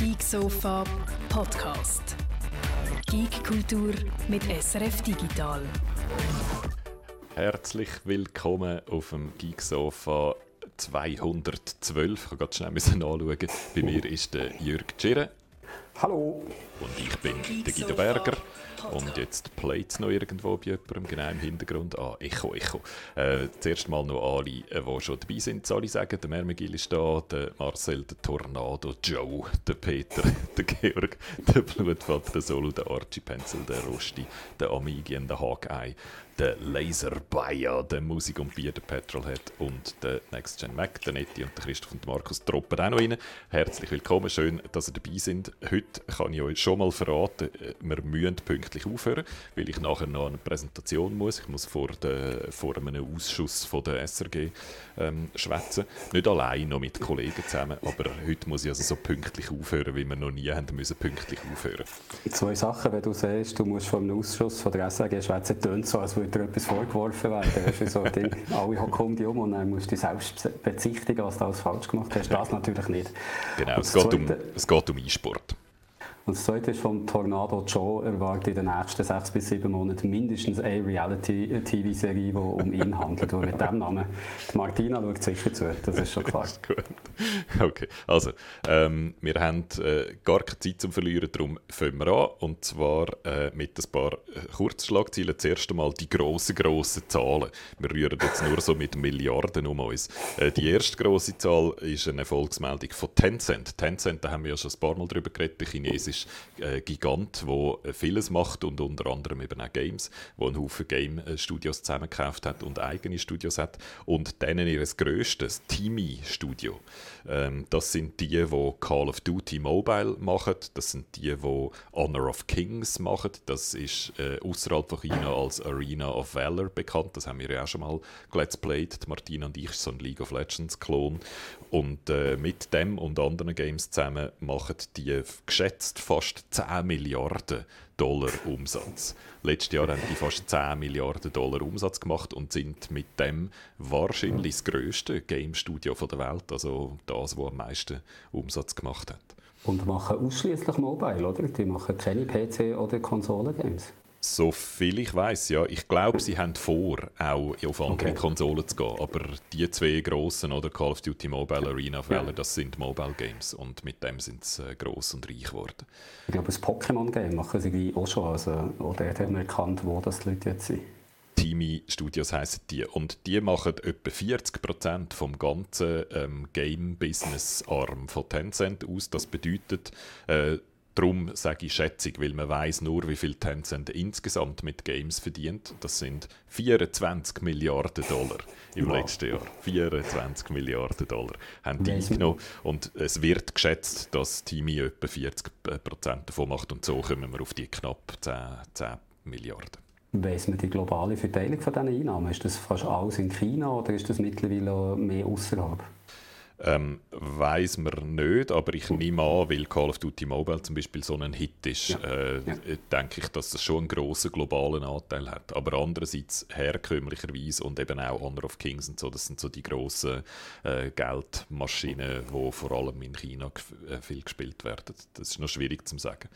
Geek Sofa Podcast. Geek Kultur mit SRF Digital. Herzlich willkommen auf dem Geek Sofa 212. Ich kann schnell anschauen. Bei mir ist der Jürg Tschirre. Hallo. Und ich bin der Guido Berger. Und jetzt playt es noch irgendwo bei jemandem, genau im Hintergrund. Ah, Echo, Echo. Äh, zuerst mal noch alle, die äh, schon dabei sind, soll ich sagen. Der Mermegil ist da, der Marcel, der Tornado, Joe, der Peter, der Georg, der Blutvater, der Solo, der Archie Pencil, der Rosti, der Amigi und der Hawkeye, der Laser Bayer, der Musik und Bier, der Petrolhead und der Next Gen Mac, der Netti und der Christoph und der Markus droppen auch noch rein. Herzlich willkommen, schön, dass ihr dabei sind. Heute kann ich euch schon mal verraten, äh, wir müssen pünktlich aufhören, weil ich nachher noch eine Präsentation muss. Ich muss vor, der, vor einem Ausschuss von der SRG ähm, schwätzen. Nicht allein, noch mit Kollegen zusammen, aber heute muss ich also so pünktlich aufhören, wie wir noch nie haben müssen pünktlich aufhören. Zwei Sachen, wenn du siehst, du musst vor einem Ausschuss von der SRG schwätzen, tönt so, als würde dir etwas vorgeworfen werden. Das ist so ein Ding, alle um dich um und dann musst du dich selbst bezichtigen, was du alles falsch gemacht hast. Das natürlich nicht. Genau, es geht, um, es geht um E-Sport. Und das zweite ist vom Tornado Joe erwartet in den nächsten sechs bis sieben Monaten mindestens eine Reality-TV-Serie, die um ihn handelt. Und mit dem Namen, die Martina schaut sicher zu, das ist schon klar. Gut. Okay, also, ähm, wir haben äh, gar keine Zeit zum Verlieren, darum fangen wir an. Und zwar äh, mit ein paar äh, Kurzschlagzeilen. Zuerst einmal die grossen, grossen Zahlen. Wir rühren jetzt nur so mit Milliarden um uns. Äh, die erste grosse Zahl ist eine Erfolgsmeldung von Tencent. Tencent, da haben wir ja schon ein paar Mal drüber geredet, der chinesische äh, Gigant, der vieles macht und unter anderem eben auch Games, wo einen Haufen Game-Studios zusammengekauft hat und eigene Studios hat. Und denen ihr grösstes, Teamy-Studio, ähm, das sind die, die Call of Duty Mobile machen, das sind die, die Honor of Kings machen, das ist äh, außerhalb von China als Arena of Valor bekannt, das haben wir ja auch schon mal Let's Played, Martina und ich, so ein League of Legends-Klon. Und äh, mit dem und anderen Games zusammen machen die geschätzt fast 10 Milliarden Dollar Umsatz. Letztes Jahr haben die fast 10 Milliarden Dollar Umsatz gemacht und sind mit dem wahrscheinlich das grösste Game-Studio der Welt, also das, wo am meisten Umsatz gemacht hat. Und machen ausschließlich Mobile, oder? Die machen keine PC- oder Konsolen-Games. So viel ich weiß, ja. Ich glaube, sie haben vor, auch auf andere okay. Konsolen zu gehen. Aber die zwei grossen, oder Call of Duty Mobile Arena ja. das sind Mobile Games. Und mit dem sind sie äh, gross und reich geworden. Ich glaube, das Pokémon-Game machen sie auch schon. Also, oder haben wir erkannt, wo das die Leute jetzt sind. Teamy Studios heißen die. Und die machen etwa 40% vom ganzen ähm, Game-Business-Arm von Tencent aus. Das bedeutet, äh, Darum sage ich Schätzung, weil man weiß nur, wie viel Tencent insgesamt mit Games verdient. Das sind 24 Milliarden Dollar im wow. letzten Jahr. 24 Milliarden Dollar haben die eingenommen. Und es wird geschätzt, dass Timi etwa 40 Prozent davon macht. Und so kommen wir auf die knapp 10, 10 Milliarden. Weiss man die globale Verteilung von diesen Einnahmen? Ist das fast alles in China oder ist das mittlerweile mehr außerhalb? Ähm, weiß man nicht, aber ich nehme an, weil Call of Duty Mobile zum Beispiel so ein Hit ist, ja. Äh, ja. denke ich, dass das schon einen grossen globalen Anteil hat. Aber andererseits herkömmlicherweise und eben auch Honor of Kings und so, das sind so die grossen äh, Geldmaschinen, die vor allem in China äh, viel gespielt werden. Das ist noch schwierig zu sagen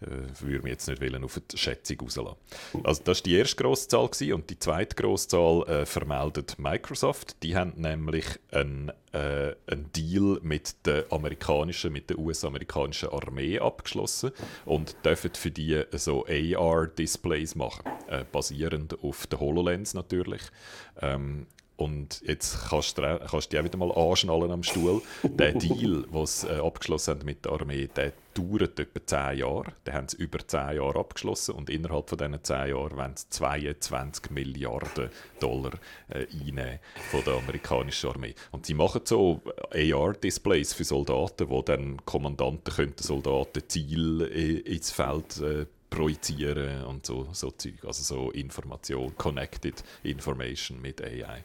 äh, würde mich jetzt nicht wollen auf die Schätzung rauslassen. Also das war die erste grosse Zahl und die zweite grosse Zahl äh, vermeldet Microsoft. Die haben nämlich einen, äh, einen Deal mit der amerikanischen, mit der US-amerikanischen Armee abgeschlossen und dürfen für die so AR-Displays machen, äh, basierend auf der HoloLens natürlich. Ähm, und jetzt kannst du, kannst du dich auch wieder mal anschnallen am Stuhl. Der Deal, den sie äh, abgeschlossen haben mit der Armee, der dauert etwa 10 Jahre. Den haben sie über 10 Jahre abgeschlossen und innerhalb von diesen 10 Jahren wollen sie 22 Milliarden Dollar äh, einnehmen von der amerikanischen Armee. Und sie machen so AR-Displays für Soldaten, wo dann Kommandanten könnten Soldaten Ziel äh, ins Feld äh, projizieren und so, so Zeug. Also so Information, Connected Information mit AI.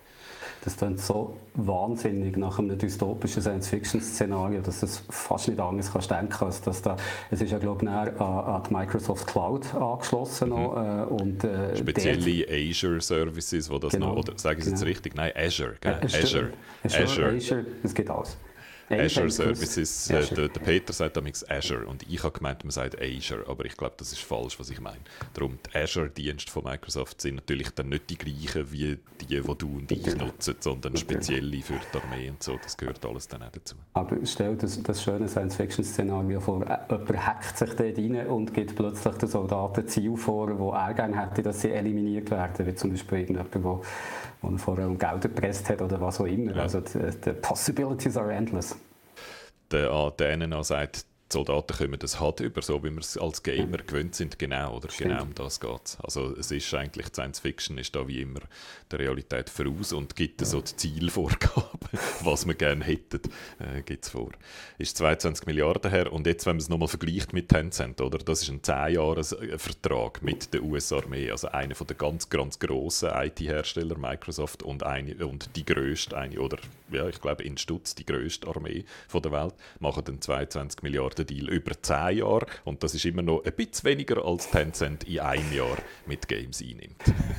Das klingt so wahnsinnig nach einem dystopischen Science-Fiction-Szenario, dass es fast nicht anders kannst denken als dass da, es ist ja glaube ich an, an die Microsoft Cloud angeschlossen noch, mhm. äh, und äh, spezielle Azure Services, wo das genau, noch, oder sage ich genau. jetzt richtig? Nein, Azure, gell? Azure, Azure, Azure, Azure, es geht alles. Azure Services. Äh, der, der, Peter sagt damals Azure und ich habe gemeint, man sagt Azure, aber ich glaube, das ist falsch, was ich meine. Darum, die Azure-Dienste von Microsoft sind natürlich dann nicht die gleichen wie die, die du und ich nutzen, sondern spezielle für die Armee und so. Das gehört alles dann auch dazu. Aber stell das, das schöne Science-Fiction-Szenario vor, jemand hackt sich dort rein und gibt plötzlich den Soldaten Ziel vor, wo er gerne hätte, dass sie eliminiert werden, wie zum Beispiel irgendjemand, der, der vorher um Geld erpresst hat oder was auch immer. Ja. Also die, die possibilities are endless der, an denen sagt, die Soldaten kommen das halt über, so wie wir es als Gamer gewöhnt sind, genau, oder Stimmt. genau um das geht es. Also es ist eigentlich, Science Fiction ist da wie immer der Realität voraus und gibt so die Zielvorgaben, was wir gerne hätten, äh, gibt es vor. Ist 22 Milliarden her und jetzt, wenn man es nochmal vergleicht mit Tencent, oder, das ist ein 10-Jahres-Vertrag mit der US-Armee, also einer der ganz, ganz grossen IT-Hersteller, Microsoft, und, eine, und die grösste, eine, oder ja, ich glaube in Stutz die grösste Armee von der Welt, machen dann 22 Milliarden Deal über 10 Jahre und das ist immer noch ein bisschen weniger als Tencent in einem Jahr mit Games einnimmt.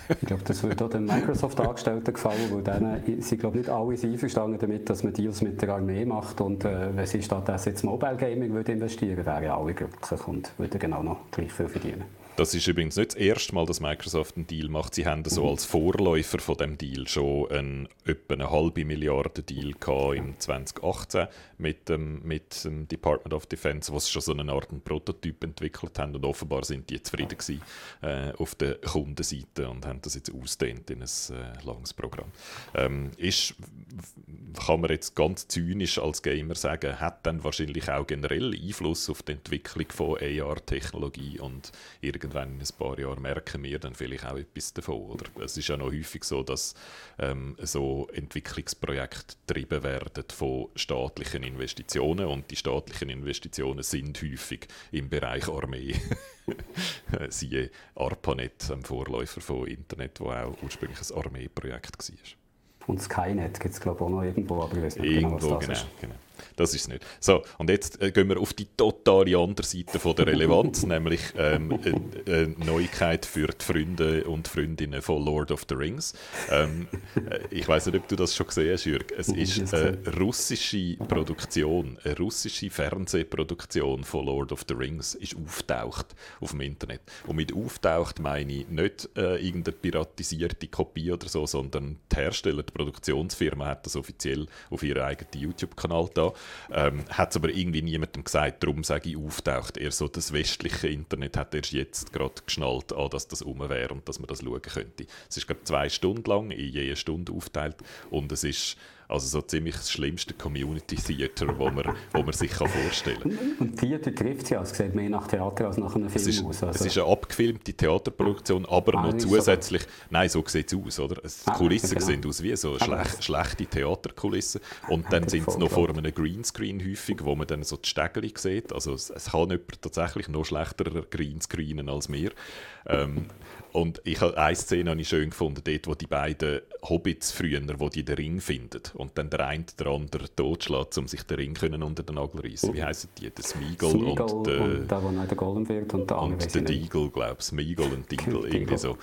ich glaube, das würde auch den Microsoft-Angestellten gefallen, weil denen sind glaube nicht alle einverstanden damit, dass man Deals mit der Armee macht und äh, wenn sie stattdessen jetzt Mobile Gaming würde investieren, wären alle glücklich und würden genau noch gleich viel verdienen. Das ist übrigens nicht das erste Mal, dass Microsoft einen Deal macht. Sie haben so als Vorläufer von dem Deal schon einen, etwa eine halbe Milliarde Deal gehabt im 2018 mit dem, mit dem Department of Defense, was schon so eine Art einen Prototyp entwickelt haben und offenbar sind die zufrieden gewesen, äh, auf der Kundenseite und haben das jetzt ausdehnt in ein äh, langes Programm. Ähm, ist, kann man jetzt ganz zynisch als Gamer sagen, hat dann wahrscheinlich auch generell Einfluss auf die Entwicklung von AR-Technologie und irgendwann in ein paar Jahren merken wir dann vielleicht auch etwas davon. Oder es ist ja noch häufig so, dass ähm, so Entwicklungsprojekte getrieben werden von staatlichen Investitionen und die staatlichen Investitionen sind häufig im Bereich Armee. Siehe ARPANET, ein Vorläufer von Internet, wo auch ursprünglich ein Armeeprojekt war. Und Skynet gibt es glaube ich auch noch irgendwo, aber ich weiß nicht irgendwo, genau, was das genau, ist. Genau. Das ist es nicht. So, und jetzt äh, gehen wir auf die totale andere Seite von der Relevanz, nämlich ähm, eine, eine Neuigkeit für die Freunde und Freundinnen von Lord of the Rings. Ähm, äh, ich weiß nicht, ob du das schon gesehen hast, Jürg. Es ist eine russische Produktion, eine russische Fernsehproduktion von Lord of the Rings ist auftaucht auf dem Internet. Und mit auftaucht meine ich nicht äh, irgendeine piratisierte Kopie oder so, sondern die Hersteller, die Produktionsfirma hat das offiziell auf ihrem eigenen YouTube-Kanal da ähm, hat es aber irgendwie niemandem gesagt, darum sage ich auftaucht. Eher so das westliche Internet hat erst jetzt gerade geschnallt, an, dass das um wäre und dass man das schauen könnte. Es ist gerade zwei Stunden lang, in je Stunde aufteilt und es ist also so ziemlich das schlimmste Community Theater, wo man, wo man sich kann vorstellen kann. Und Theater trifft ja, es sieht mehr nach Theater als nach einem Film es ist, aus. Also. Es ist eine abgefilmte Theaterproduktion, aber ah, noch zusätzlich, so. nein, so sieht es aus, oder? Die ah, Kulissen genau. sehen aus wie so schlech, schlechte Theaterkulissen und dann sind sie noch vor einem Greenscreen häufig, wo man dann so die Stegeli sieht. Also es, es kann jemand tatsächlich noch schlechter Greenscreenen als wir. Ähm, und ich habe eine Szene habe ich schön gefunden, dort, wo die beiden Hobbits früher, wo die den Ring finden und dann der eine der andere totschlägt, um sich den Ring können unter den Nagel reißen. Wie heißen die? Der Smeagol, Smeagol und, der, und der, der Golem wird und der andere. Und der Deagle, glaube ich. Smeagol und Deagle, irgendwie so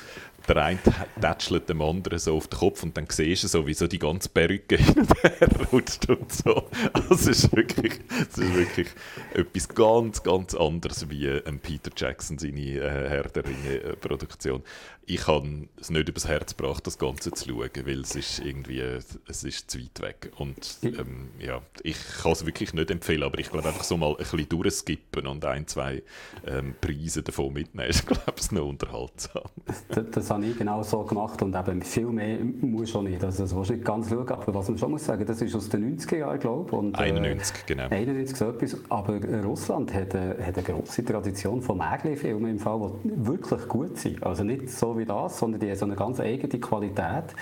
der eine tätschelt dem anderen so auf den Kopf und dann siehst du so, wie so die ganze Perücke hin und her rutscht und so. Also es ist wirklich, es ist wirklich etwas ganz, ganz anderes wie ein Peter Jackson seine äh, Herr der Ringe-Produktion. Ich habe es nicht übers Herz gebracht, das Ganze zu schauen, weil es ist irgendwie, es ist zu weit weg. Und ähm, ja, ich kann es wirklich nicht empfehlen, aber ich glaube einfach so mal ein bisschen durchskippen und ein, zwei ähm, Preise davon mitnehmen, ist glaube ich noch unterhaltsam. Das, das habe ich genau so gemacht und eben viel mehr muss schon nicht. Also das willst du nicht ganz schauen, aber was man schon muss sagen, das ist aus den 90er Jahren, glaube ich. Und, 91, äh, genau. 91 so etwas. Aber Russland hat eine, hat eine grosse Tradition von Mägli-Filmen im Fall, die wirklich gut sind. Also nicht so wie das, sondern die haben so eine ganz eigene Qualität.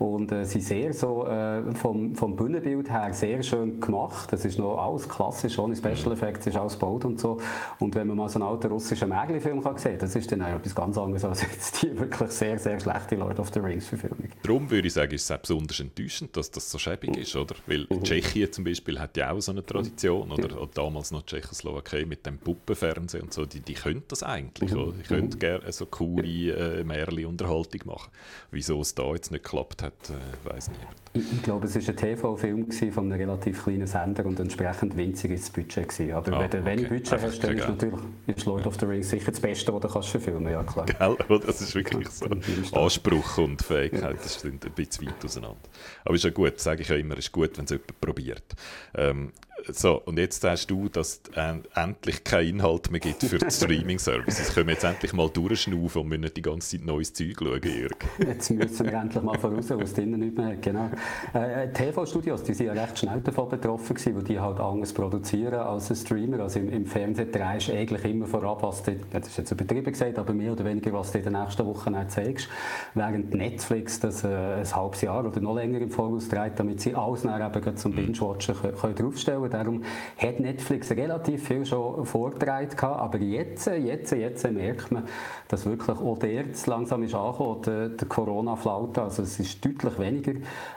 Und äh, sie sehr so äh, vom, vom Bühnenbild her sehr schön gemacht. Das ist noch alles klassisch, ohne Special Effects, ist alles gebaut und so. Und wenn man mal so einen alten russischen Mägli-Film sehen das ist dann auch etwas ganz anderes als jetzt die wirklich sehr, sehr schlechte Lord of the Rings-Verfilmung. Darum würde ich sagen, ist es auch besonders enttäuschend, dass das so schäbig ist, oder? Weil mhm. Tschechien zum Beispiel hat ja auch so eine Tradition, oder, oder damals noch Tschechoslowakei mit dem Puppenfernsehen und so, die, die können das eigentlich, mhm. oder? Die können mhm. gerne so coole äh, Märchen-Unterhaltung machen. Wieso es da jetzt nicht geklappt hat, hat, äh, weiß niemand. Ich, glaube, es war ein TV-Film von einem relativ kleinen Sender und entsprechend winzig ist das Budget. Gewesen. Aber ah, wenn du wenig Budget Einfach hast, dann ist natürlich ist Lord of the Rings sicher das Beste, was du kannst verfilmen ja klar. Gell? Das ist wirklich so. Anspruch und Fähigkeit, das sind ein bisschen weit auseinander. Aber ist ja gut, sage ich ja immer, ist gut, wenn es jemand probiert. Ähm, so, und jetzt sagst du, dass es endlich keinen Inhalt mehr gibt für die Streaming-Services. Können wir jetzt endlich mal durchschnaufen und müssen nicht die ganze Zeit neues Zeug schauen, Jörg? Jetzt müssen wir endlich mal voraus, was drinnen nicht mehr hat. Genau. Äh, äh TV-Studios, die sind ja recht schnell davon betroffen gewesen, weil die halt anders produzieren als ein Streamer. Also im, im Fernsehen drehst du eigentlich immer vorab, was du, das ist jetzt übertrieben gesagt, aber mehr oder weniger, was du in den nächsten Wochen zeigst. Während Netflix das äh, ein halbes Jahr oder noch länger im Voraus dreht, damit sie alles dann eben zum Binge-Watchen können draufstellen können. Darum hat Netflix relativ viel schon vorgetragen aber jetzt, jetzt, jetzt merkt man, dass wirklich auch der langsam ist angekommen, der, der Corona-Flaute. Also es ist deutlich weniger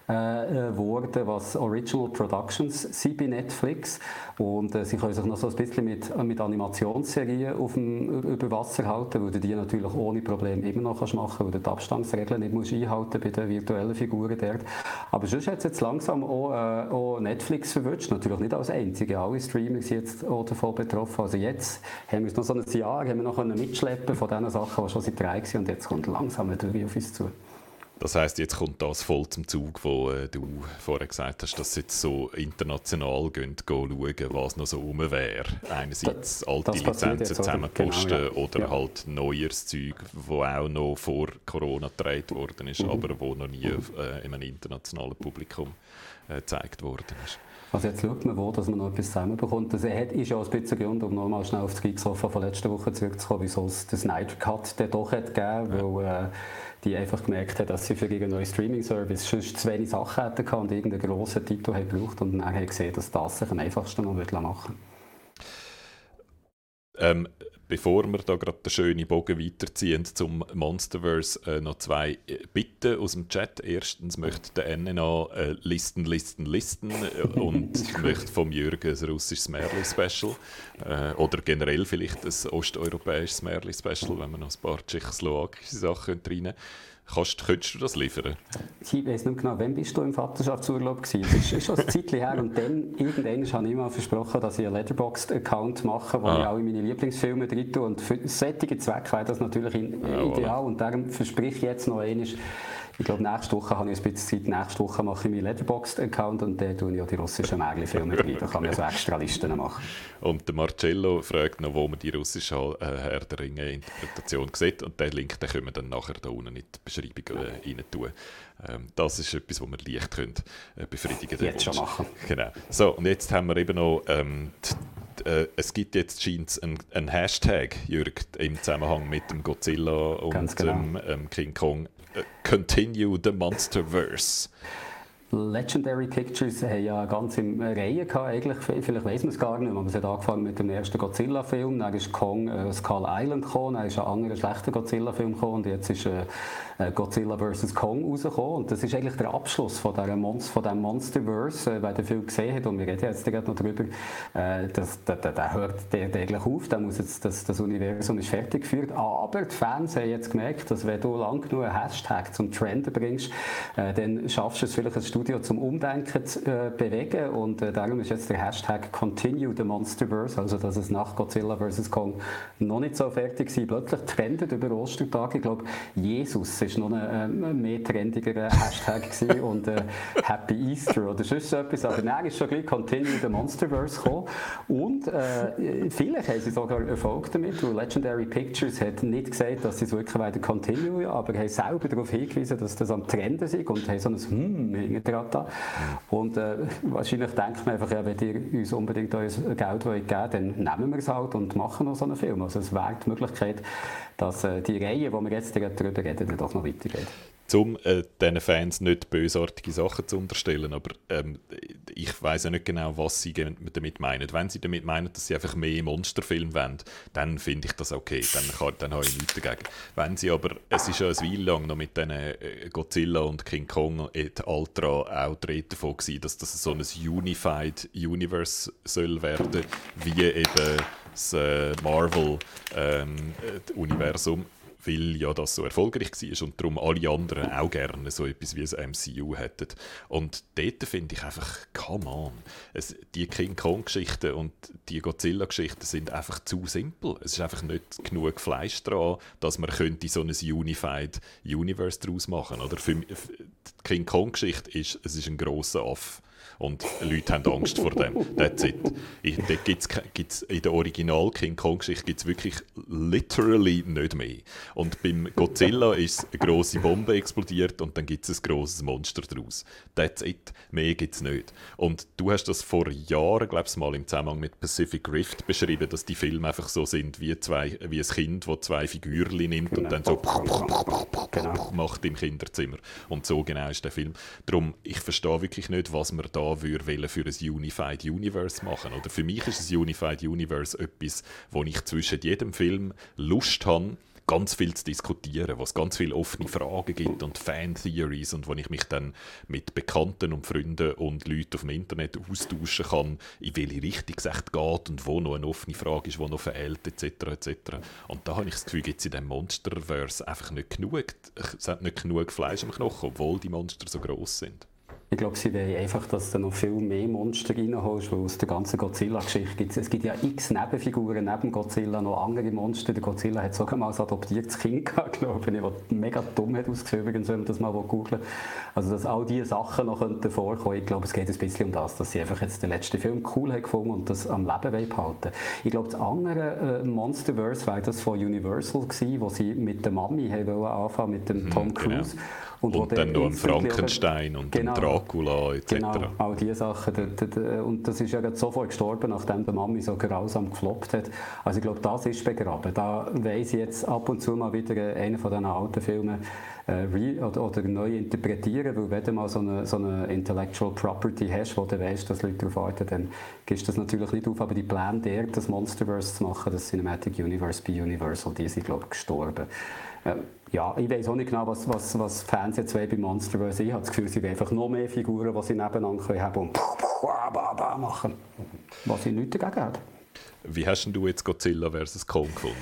äh, geworden, was Original Productions sind bei Netflix. Und äh, sie können sich noch so ein bisschen mit, mit Animationsserien auf dem, über Wasser halten, weil du die natürlich ohne Probleme immer noch kannst machen kannst, weil du die Abstandsregeln nicht musst einhalten bei den virtuellen Figuren dort. Aber sonst hat es jetzt langsam auch, äh, auch Netflix verwünscht, natürlich nicht als einzige. Alle Streamer sind jetzt auch davon betroffen. Also jetzt haben wir uns noch so ein Jahr haben wir noch mitschleppen von den Sachen, die schon seit drei waren und jetzt kommt langsam wieder auf uns zu. Das heißt, jetzt kommt das voll zum Zug, wo äh, du vorher gesagt hast, dass sie jetzt so international gehen, gehen schauen, was noch so rum wäre. Einerseits das, alte das Lizenzen zusammenposten genau, ja. oder ja. halt neues Zeug, wo auch noch vor Corona gedreht worden ist, mhm. aber wo noch nie äh, in einem internationalen Publikum äh, gezeigt worden ist. Also jetzt schaut man, wo dass man noch etwas zusammenbekommt. Das ist ja auch ein bisschen Grund, um nochmal schnell auf das Geeksofa von letzter Woche zurückzukommen, wieso es den Snyder Cut dann doch hat gegeben, weil äh, die einfach gemerkt haben, dass sie für ihren neuen Streaming-Service schon zu wenig Sachen hätten und irgendeinen grossen Titel haben gebraucht und dann haben gesehen, dass das sich am einfachsten noch machen ähm, bevor wir da gerade den schönen Bogen weiterziehen zum Monsterverse, äh, noch zwei äh, Bitten aus dem Chat. Erstens möchte der NNA äh, Listen, Listen, Listen äh, und möchte vom Jürgen ein russisches Märli-Special äh, oder generell vielleicht ein osteuropäisches Märli-Special, wenn man noch ein paar tschechoslowakische Sachen reinnehmen Kannst, könntest du das liefern? Ich weiß nicht genau, wann bist du im Vaterschaftsurlaub gewesen? Das ist schon ein Zeitchen her und dann, irgendwann habe ich mal versprochen, dass ich einen Letterboxd-Account mache, wo ah. ich alle meine Lieblingsfilme drin tue und für solche Zwecke wäre das natürlich ideal ja, und darum verspreche ich jetzt noch einmal, ich glaube, nächste Woche habe ich ein bisschen Zeit. Nächste Woche mache ich meinen Letterboxd-Account und dann tue ich auch die russischen Märchen-Filme rein. Da kann ich also extra Listen machen. Und der Marcello fragt noch, wo man die russische äh, Herr der Ringe-Interpretation sieht. Und den Link den können wir dann nachher da unten in die Beschreibung äh, rein tun. Ähm, das ist etwas, was wir leicht können, äh, befriedigen können. Jetzt schon machen. Genau. So, und jetzt haben wir eben noch ähm, die, äh, es gibt jetzt scheint einen, einen Hashtag, Jürg, im Zusammenhang mit dem Godzilla und genau. dem ähm, King Kong continue the Monsterverse. Legendary Pictures haben ja eine ganze Reihe gehabt, eigentlich. Vielleicht weiß man es gar nicht, aber es hat angefangen mit dem ersten Godzilla-Film, dann ist Kong äh, Skull Island gekommen, dann ist ein anderer schlechter Godzilla-Film gekommen und jetzt ist äh, Godzilla vs. Kong rausgekommen. Und das ist eigentlich der Abschluss von, dieser von diesem Monsterverse, äh, wer den Film gesehen hat, und wir reden jetzt gerade noch darüber, äh, das, der, der, hört der, der eigentlich auf, der muss jetzt, das, das Universum ist fertig geführt. Aber die Fans haben jetzt gemerkt, dass wenn du lang genug einen Hashtag zum Trend bringst, äh, dann schaffst du es vielleicht ein Studio zum Umdenken zu äh, bewegen. Und äh, darum ist jetzt der Hashtag Continue the Monsterverse, also dass es nach Godzilla vs. Kong noch nicht so fertig war, plötzlich trendet über Ostertag. Ich glaube, Jesus ist noch ein äh, mehr trendiger Hashtag und äh, Happy Easter oder sonst so etwas. Aber dann ist schon gleich Continue the Monsterverse gekommen. Und äh, vielleicht haben sie sogar Erfolg damit, weil Legendary Pictures hat nicht gesagt, dass sie es wirklich weiter continue, aber haben selber darauf hingewiesen, dass das am Trenden ist und haben so ein Hm hinten dran. Und äh, wahrscheinlich denkt man einfach, ja, wenn ihr uns unbedingt euer Geld wollt geben dann nehmen wir es halt und machen noch so einen Film. Also es wäre die Möglichkeit, dass äh, die Reihe, die wir jetzt darüber reden, doch noch weitergeht um äh, diesen Fans nicht bösartige Sachen zu unterstellen, aber ähm, ich weiß ja nicht genau, was sie damit meinen. Wenn sie damit meinen, dass sie einfach mehr Monsterfilme wollen, dann finde ich das okay, dann, kann, dann habe ich nichts dagegen. Wenn sie aber, es ist ja ein Weile lang noch mit diesen äh, Godzilla und King Kong et Ultra auch die davon gewesen, dass das so ein Unified Universe soll werden, wie eben das äh, Marvel-Universum. Ähm, weil ja das so erfolgreich war und darum alle anderen auch gerne so etwas wie ein MCU hätten. Und dort finde ich einfach, come on, es, die King Kong-Geschichten und die Godzilla-Geschichten sind einfach zu simpel. Es ist einfach nicht genug Fleisch dran, dass man könnte so ein Unified Universe daraus machen. Für, die King Kong-Geschichte ist, es ist ein grosser Aff und Leute haben Angst vor dem. That's it. Ich, gibt's, gibt's, in der Original King Kong-Geschichte gibt es wirklich literally nicht mehr. Und beim Godzilla ist eine grosse Bombe explodiert und dann gibt es ein grosses Monster daraus. That's it. Mehr gibt es nicht. Und du hast das vor Jahren, glaube ich, mal im Zusammenhang mit Pacific Rift beschrieben, dass die Filme einfach so sind wie, zwei, wie ein Kind, das zwei Figürchen nimmt genau. und dann so genau. macht im Kinderzimmer. Und so genau ist der Film. Darum, ich verstehe wirklich nicht, was man da würde für ein Unified Universe machen. Oder für mich ist ein Unified Universe etwas, wo ich zwischen jedem Film Lust habe, ganz viel zu diskutieren, wo es ganz viele offene Fragen gibt und Fan-Theories und wo ich mich dann mit Bekannten und Freunden und Leuten auf dem Internet austauschen kann, in welche Richtung es echt geht und wo noch eine offene Frage ist, wo noch verhält, etc. etc. Und da habe ich das Gefühl, gibt es in diesem Monsterverse einfach nicht genug, es hat nicht genug Fleisch am Knochen, obwohl die Monster so groß sind. Ich glaube, sie wollen einfach, dass du noch viel mehr Monster reinholst, weil aus der ganzen Godzilla-Geschichte gibt es, gibt ja x Nebenfiguren neben Godzilla, noch andere Monster. Der Godzilla hat sogar mal ein adoptiertes Kind gehabt, glaube ich, was mega dumm hat ausgesehen, übrigens, wenn man das mal googeln Also, dass all diese Sachen noch könnten vorkommen, ich glaube, es geht ein bisschen um das, dass sie einfach jetzt den letzten Film cool haben gefunden und das am Leben behalten Ich glaube, das andere äh, Monsterverse war das von Universal gewesen, wo sie mit der Mami haben anfangen, mit dem mhm, Tom genau. Cruise. Genau. Und, und dann noch ein Frankenstein und genau, Dracula etc. Genau, all diese Sachen. Und das ist ja sofort gestorben, nachdem der Mami so grausam gefloppt hat. Also ich glaube, das ist begraben. Da weiss ich jetzt ab und zu mal wieder einen von diesen alten Filmen äh, oder, oder, neu interpretieren, weil wenn du mal so eine, so eine Intellectual Property hast, wo du weißt, dass Leute darauf warten, dann gehst du das natürlich nicht auf. Aber die Pläne, der, das Monsterverse zu machen, das Cinematic Universe bei Universal, die sind, glaube ich, gestorben. Äh, ja, ich weiß auch nicht genau, was, was, was Fans jetzt bei Monsterverse Ich habe das Gefühl, sie wollen einfach noch mehr Figuren, die sie nebeneinander können haben und machen. Was ich nichts dagegen habe. Wie hast du jetzt Godzilla vs. Kong gefunden?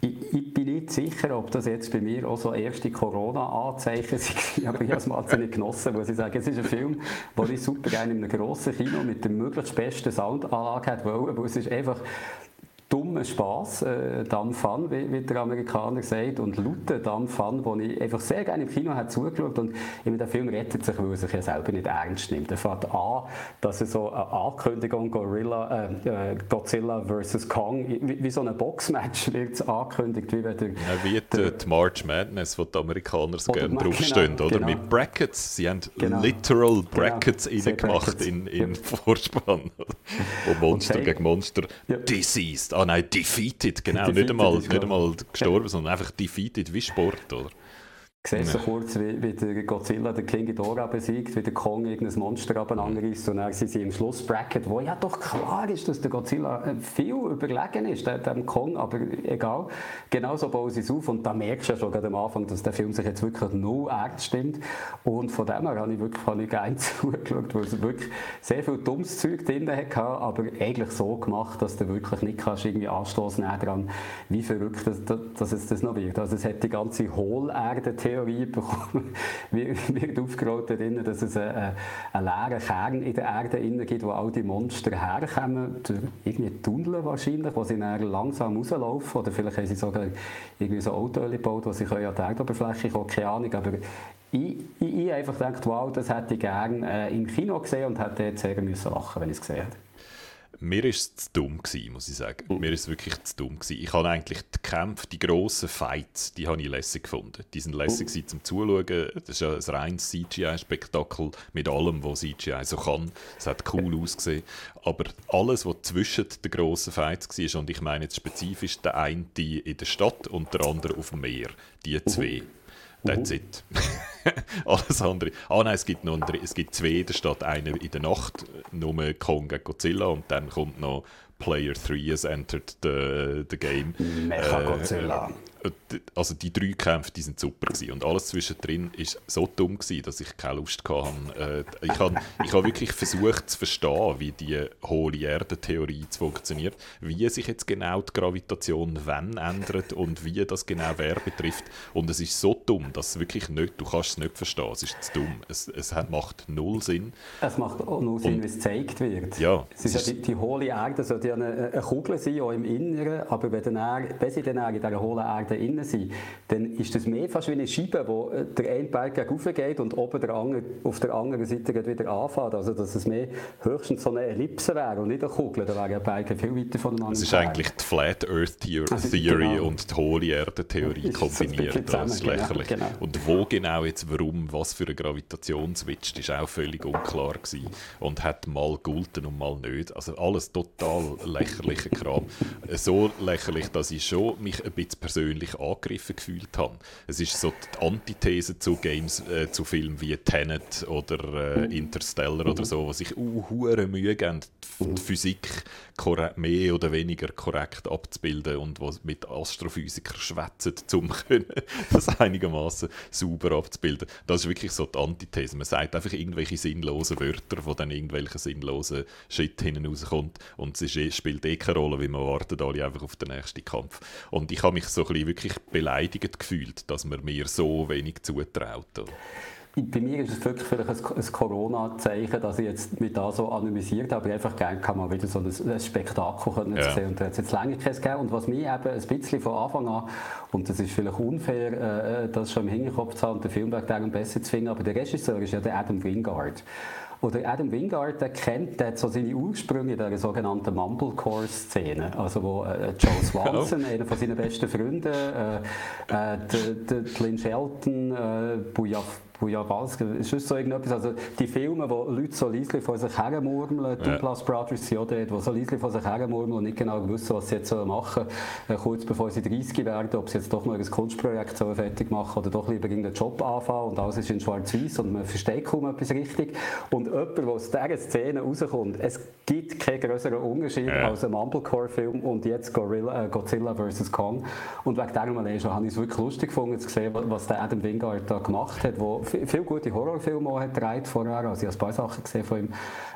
Ich, ich, bin nicht sicher, ob das jetzt bei mir auch so erste Corona-Anzeichen sind, aber ich habe es mal nicht genossen, muss ich sagen. Es ist ein Film, den ich super gerne in einem grossen Kino mit der möglichst besten Soundanlage hätte wollen, weil es ist einfach dummen Spaß, äh, dann Fun, wie, wie, der Amerikaner sagt, und lauten dann Fun, wo ich einfach sehr gerne im Kino habe zugeschaut und immer der Film rettet sich, weil er sich ja selber nicht ernst nimmt. Er fängt an, dass er so eine Ankündigung Gorilla, äh, äh Godzilla vs. Kong, wie, wie so ein Boxmatch wird es angekündigt, wie wenn der, ja, wie die, die March Madness, wo die Amerikaner so gerne draufstehen, genau, oder? Genau. Mit Brackets, sie haben genau. literal genau. Brackets genau. reingemacht in, in ja. Vorspann, wo Monster gegen Monster ja. deceased Ah nein, defeated, genau. Defeated nicht, einmal, nicht einmal gestorben, sondern einfach defeated wie Sport, oder? Siehst so kurz, wie, wie der Godzilla den King Ghidorah besiegt, wie der Kong irgendein Monster abeinanderreißt und dann sind sie im Schlussbracket, wo ja doch klar ist, dass der Godzilla äh, viel überlegen ist, dem Kong, aber egal. Genauso bauen sie es auf und da merkst du ja schon am Anfang, dass der Film sich jetzt wirklich null ernst stimmt und von dem her habe ich wirklich habe ich gerne zugeschaut, weil es wirklich sehr viel dummes Zeug drin hatte, aber eigentlich so gemacht, dass du wirklich nicht kannst irgendwie Anstoß nehmen daran, wie verrückt das, dass es das noch wird. Also es hat die ganze Hohlerde-Theorie Theorie bekommen, wird aufgerollt darin, dass es einen, einen leeren Kern in der Erde gibt, wo all die Monster herkommen, irgendwie Tunnel wahrscheinlich, wo sie dann langsam rauslaufen, oder vielleicht haben sie sogar irgendwie so Autos gebaut, wo sie an die Erdoberfläche kommen, keine Ahnung, aber ich, ich, ich einfach gedacht, wow, das hätte ich gerne äh, im Kino gesehen und hätte jetzt sehr müssen lachen, wenn ich es gesehen hätte. Mir war es zu dumm, gewesen, muss ich sagen. Mhm. Mir ist es wirklich zu dumm. Gewesen. Ich habe eigentlich die Kämpfe, die grossen Fights, die habe ich lässig gefunden. Die sind lässig mhm. zum Zuschauen. Das ist ja ein reines CGI-Spektakel mit allem, was CGI so kann. Es hat cool ausgesehen. Aber alles, was zwischen den grossen Fights war, und ich meine jetzt spezifisch der eine in der Stadt und der andere auf dem Meer, die zwei. That's it. Alles andere. Ah nein, es gibt, noch es gibt zwei der Stadt. Eine in der Nacht, nur Kong gegen Godzilla und dann kommt noch Player 3 has entered the, the game. Mecha Godzilla. Äh, also die drei Kämpfe, die sind super gewesen. und alles zwischendrin ist so dumm gewesen, dass ich keine Lust hatte. Äh, ich habe ich hab wirklich versucht zu verstehen, wie die hohle Erde-Theorie funktioniert, wie sich jetzt genau die Gravitation wann ändert und wie das genau wer betrifft. Und es ist so dumm, dass wirklich nicht, du kannst es nicht verstehen. Es ist zu dumm. Es, es macht null Sinn. Es macht auch null Sinn, wie es gezeigt wird. Ja, es ist ja die, die hohle Erde sollte ja eine, eine Kugel sein, auch im Inneren, aber wenn, dann, wenn sie dann in dieser hohlen Erde innen sind, dann ist das mehr fast wie eine Scheibe, wo äh, der eine Berg gegen geht und oben der andere, auf der anderen Seite wieder anfängt. Also dass es mehr höchstens so eine Ellipse wäre und nicht eine Kugel, da wären Berge viel weiter voneinander. Es ist eigentlich die Flat Earth Theory also, genau. und die hohle Erde Theorie kombiniert. Das ist genau, lächerlich. Genau, genau. Und wo genau jetzt, warum, was für eine Gravitation switcht, ist auch völlig unklar gewesen und hat mal gulten und mal nicht. Also alles total lächerlicher Kram. so lächerlich, dass ich schon mich ein bisschen persönlich persönlich angegriffen gefühlt habe. Es ist so die Antithese zu Games, äh, zu Filmen wie Tenet oder äh, Interstellar oder so, wo sich uh, Mühe geben, die Physik mehr oder weniger korrekt abzubilden und was mit Astrophysikern schwätzen, um das einigermaßen sauber abzubilden. Das ist wirklich so die Antithese. Man sagt einfach irgendwelche sinnlosen Wörter, wo dann irgendwelche sinnlosen Shit hinten rauskommt und es eh, spielt eh keine Rolle, wie man wartet alle einfach auf den nächsten Kampf. Und ich habe mich so ein bisschen wirklich beleidigt gefühlt, dass man mir so wenig zutraut. Bei mir ist es wirklich vielleicht ein, ein Corona-Zeichen, dass ich jetzt mit da so anonymisiert habe, aber einfach gerne kann mal wieder so ein, ein Spektakel können ja. sehen. Und da hat es jetzt länger keins gegeben. Und was mich eben ein bisschen von Anfang an, und das ist vielleicht unfair, äh, äh das schon im Hinterkopf zu haben, den Film wegen besser zu finden, aber der Regisseur ist ja der Adam Wingard. Oder Adam Wingard, der kennt der hat so seine Ursprünge in der sogenannten Mumblecore-Szene. Also wo äh, Joe Swanson, oh. einer von seinen besten Freunden, äh, äh, Lynn Shelton, äh, Bujaf Bujabalska, ist das so irgendetwas, also die Filme, wo Leute so leise von sich hermurmeln, ja. Douglas Brothers sind auch dort, die so leise von sich hermurmeln und nicht genau wissen, was sie jetzt machen sollen, äh, kurz bevor sie 30 werden, ob sie jetzt doch noch ein Kunstprojekt sollen fertig machen oder doch lieber irgendeinen Job anfangen und alles ist in schwarz-weiß und man versteht kaum etwas richtig. Und jemand, der aus dieser Szene rauskommt, es gibt keinen größeren Unterschied ja. als ein Mumblecore-Film und jetzt Gorilla, äh, Godzilla vs. Kong. Und wegen diesem allein schon habe ich es wirklich lustig gefunden zu sehen, was der Adam Wingard da gemacht hat, wo viele gute Horrorfilme hat gedreht vorher. Also ich habe ein paar Sachen gesehen von ihm,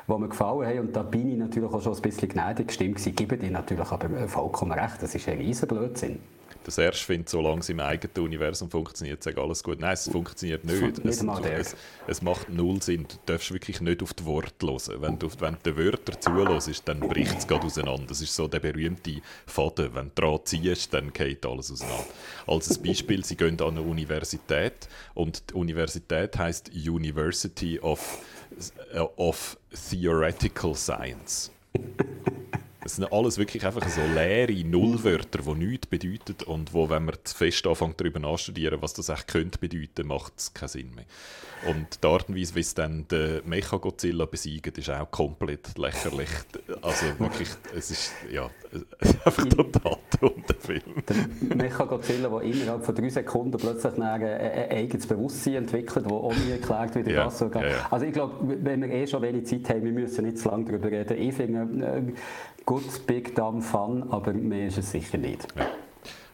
die mir gefallen haben. Und da bin ich natürlich auch schon ein bisschen gnädig gestimmt gewesen. Gebe dir natürlich aber vollkommen recht. Das ist ein riesen Blödsinn der Serge findet, solange es im eigenen Universum funktioniert, sagt alles gut. Nein, es funktioniert nicht. Es, es, es, macht null Sinn. Du darfst wirklich nicht auf die Worte hören. Wenn du, wenn du den Wörtern zuhörst, dann bricht es gerade auseinander. Das ist so der berühmte Faden. Wenn du dran ziehst, dann geht alles auseinander. Als Beispiel, sie gehen an eine Universität und die Universität heißt University of, of Theoretical Science. Es sind alles wirklich einfach so leere Nullwörter, die nichts bedeuten und wo, wenn man zu fest anfängt, darüber nachzustudieren, was das echt könnte bedeuten, macht es keinen Sinn mehr. Und die Art und Weise, wie es dann den Mechagodzilla besiegt, ist auch komplett lächerlich. Also wirklich, es ist ja, einfach total dumm, der Film. Der Mechagodzilla, der innerhalb von drei Sekunden plötzlich ein, ein eigenes Bewusstsein entwickelt, das auch nie erklärt wird, ja, was ja, ja. Also ich glaube, wenn wir eh schon wenig Zeit haben, wir müssen nicht zu lange darüber reden. Ich finde, äh, gut, Big Dumb Fun, aber mehr ist es sicher nicht. Ja.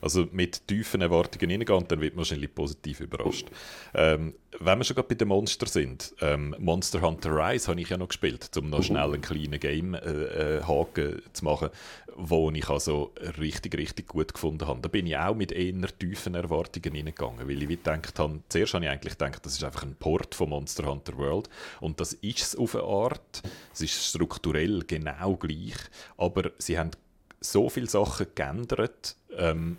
Also mit tiefen Erwartungen hineingehen, dann wird man wahrscheinlich positiv überrascht. Ähm, wenn wir schon gerade bei den Monstern sind, ähm, Monster Hunter Rise habe ich ja noch gespielt, um noch schnell einen kleinen Game-Haken äh, äh zu machen, wo ich also richtig, richtig gut gefunden habe. Da bin ich auch mit eher tiefen Erwartungen hineingegangen, weil ich wie gedacht habe, zuerst habe ich eigentlich gedacht, das ist einfach ein Port von Monster Hunter World und das ist es auf eine Art, es ist strukturell genau gleich, aber sie haben so viele Sachen geändert, ähm,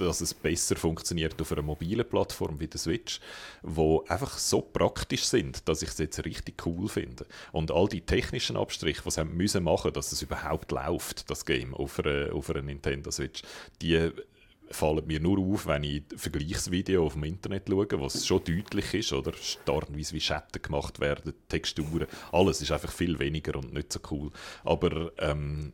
dass es besser funktioniert auf einer mobilen Plattform wie der Switch, wo einfach so praktisch sind, dass ich es jetzt richtig cool finde. Und all die technischen Abstriche, die sie haben müssen machen, dass es überhaupt läuft, das Game auf einer, auf einer Nintendo Switch, die fallen mir nur auf, wenn ich Vergleichsvideo auf dem Internet schaue, wo es schon deutlich ist, oder? Die wie Schatten gemacht werden, Texturen, alles ist einfach viel weniger und nicht so cool. Aber ähm,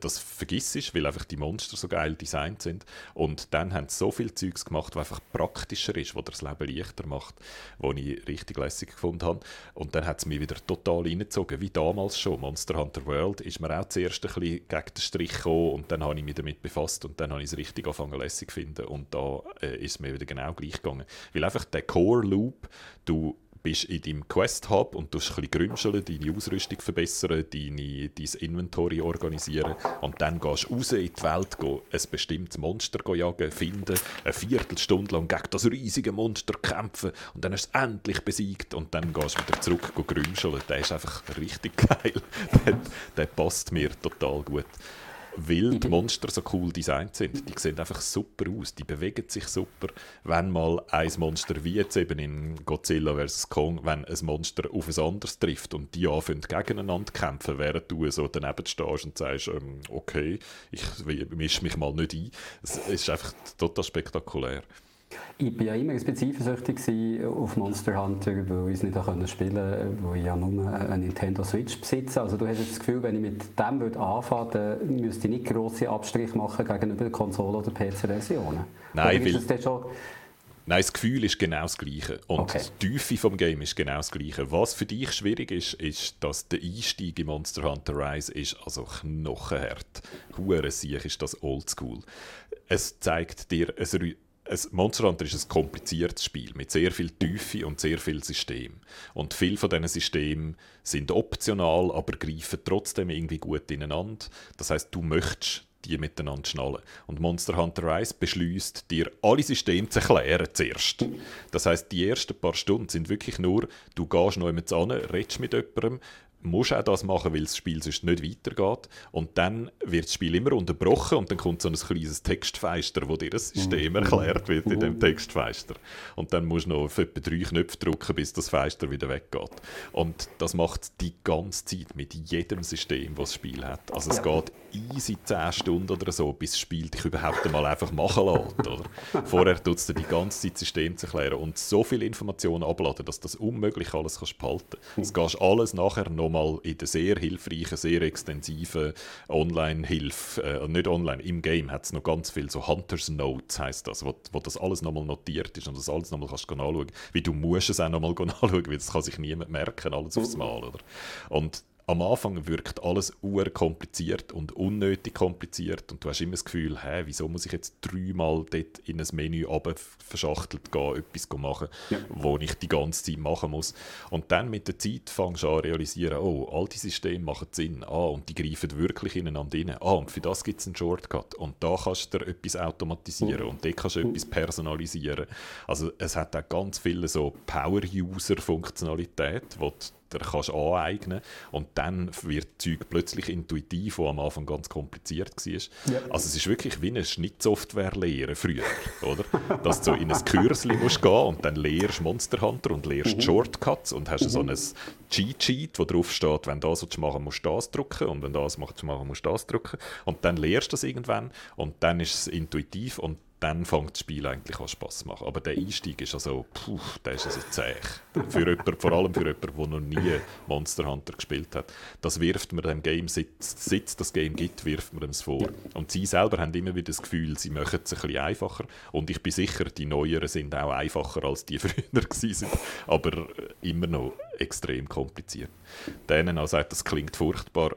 das vergisst weil einfach die Monster so geil designt sind. Und dann haben sie so viel Zeugs gemacht, was einfach praktischer ist, was das Leben leichter macht, was ich richtig lässig gefunden habe. Und dann hat es mich wieder total reingezogen, wie damals schon. Monster Hunter World ist mir auch zuerst ein bisschen gegen den Strich gekommen und dann habe ich mich damit befasst und dann habe ich es richtig angefangen lässig zu finden. Und da äh, ist es mir wieder genau gleich gegangen. Weil einfach der Core-Loop, du bist in deinem Quest-Hub und tust ein bisschen grümscheln, deine Ausrüstung verbessern, deine, dein Inventory organisieren und dann gehst du raus in die Welt, ein bestimmtes Monster jagen, finden, eine Viertelstunde lang gegen das riesige Monster kämpfen und dann hast du es endlich besiegt und dann gehst du wieder zurück grümscheln. Der ist einfach richtig geil. der, der passt mir total gut weil die Monster so cool designt sind. Die sehen einfach super aus, die bewegen sich super. Wenn mal ein Monster, wie jetzt eben in Godzilla vs. Kong, wenn ein Monster auf ein anderes trifft und die anfangen gegeneinander kämpfen, während du so daneben stehst und sagst, ähm, okay, ich mische mich mal nicht ein. Es ist einfach total spektakulär. Ich war ja immer eifersüchtig auf Monster Hunter, weil ich es nicht spielen konnte, weil ich ja nur eine Nintendo Switch besitze. Also du hast das Gefühl, wenn ich mit dem würde anfangen würde, dann müsste ich nicht grosse Abstriche machen gegenüber der Konsole- oder PC-Versionen. Nein, weil... Nein, das Gefühl ist genau das Gleiche. Und okay. die Tiefe vom Game ist genau das Gleiche. Was für dich schwierig ist, ist, dass der Einstieg in Monster Hunter Rise ist also knochenhart. Hure sich ist das oldschool. Es zeigt dir, es Monster Hunter ist ein kompliziertes Spiel mit sehr viel Tiefe und sehr viel System. Und viele von diesen Systemen sind optional, aber greifen trotzdem irgendwie gut ineinander. Das heißt, du möchtest die miteinander schnallen. Und Monster Hunter Rise beschließt, dir alle Systeme zu erklären zuerst. Das heißt, die ersten paar Stunden sind wirklich nur, du gehst noch jemand an, redest mit jemandem, musst auch das machen, weil das Spiel sonst nicht weitergeht. Und dann wird das Spiel immer unterbrochen und dann kommt so ein kleines Textfeister, wo dir das System mhm. erklärt wird in dem mhm. Textfeister. Und dann musst du noch auf etwa drei Knöpfe drücken, bis das Feister wieder weggeht. Und das macht die ganze Zeit mit jedem System, das das Spiel hat. Also es geht easy 10 Stunden oder so, bis das Spiel dich überhaupt einmal einfach machen lässt. Oder? Vorher tut es dir die ganze Zeit das System zu erklären und so viele Informationen abladen, dass das unmöglich alles kannst behalten kannst. Das gehst alles nachher nochmal in der sehr hilfreichen, sehr extensiven Online-Hilfe, äh, nicht online, im Game hat es noch ganz viel so Hunters Notes heißt das, wo, wo das alles nochmal notiert ist und das alles nochmal kannst du anschauen. Wie du musst es auch nochmal anschauen, weil das kann sich niemand merken, alles aufs Mal. Oder? Und am Anfang wirkt alles kompliziert und unnötig kompliziert und du hast immer das Gefühl, hä, wieso muss ich jetzt dreimal dort in ein Menü verschachtelt gehen, etwas machen, ja. wo ich die ganze Zeit machen muss. Und dann mit der Zeit fängst du an realisieren, oh, all die Systeme machen Sinn, ah, und die greifen wirklich ineinander rein, ah, und für das gibt es einen Shortcut und da kannst du etwas automatisieren und dort kannst du etwas personalisieren. Also es hat auch ganz viele so Power-User-Funktionalität, wo dir kannst aneignen und dann wird das Zeug plötzlich intuitiv, was am Anfang ganz kompliziert war. Ja. Also es ist wirklich wie eine Schnittsoftware lehren früher, oder? Dass du in ein Kürzli musst gehen und dann lehrst Monster Hunter und lehrst mhm. Shortcuts und hast mhm. so ein Cheat-Sheet, wo drauf steht, wenn das was machen musst du das drücken und wenn das machen musst du das drücken und dann lehrst du das irgendwann und dann ist es intuitiv und dann fängt das Spiel eigentlich an Spaß zu machen. Aber der Einstieg ist also, puh, der ist also zäh. Für jemand, vor allem für jemanden, der noch nie Monster Hunter gespielt hat. Das wirft man dem Game, seit es das Game gibt, wirft man es vor. Und sie selber haben immer wieder das Gefühl, sie machen es ein bisschen einfacher. Und ich bin sicher, die Neueren sind auch einfacher, als die früher waren. Aber immer noch extrem kompliziert. Denen auch sagt, das klingt furchtbar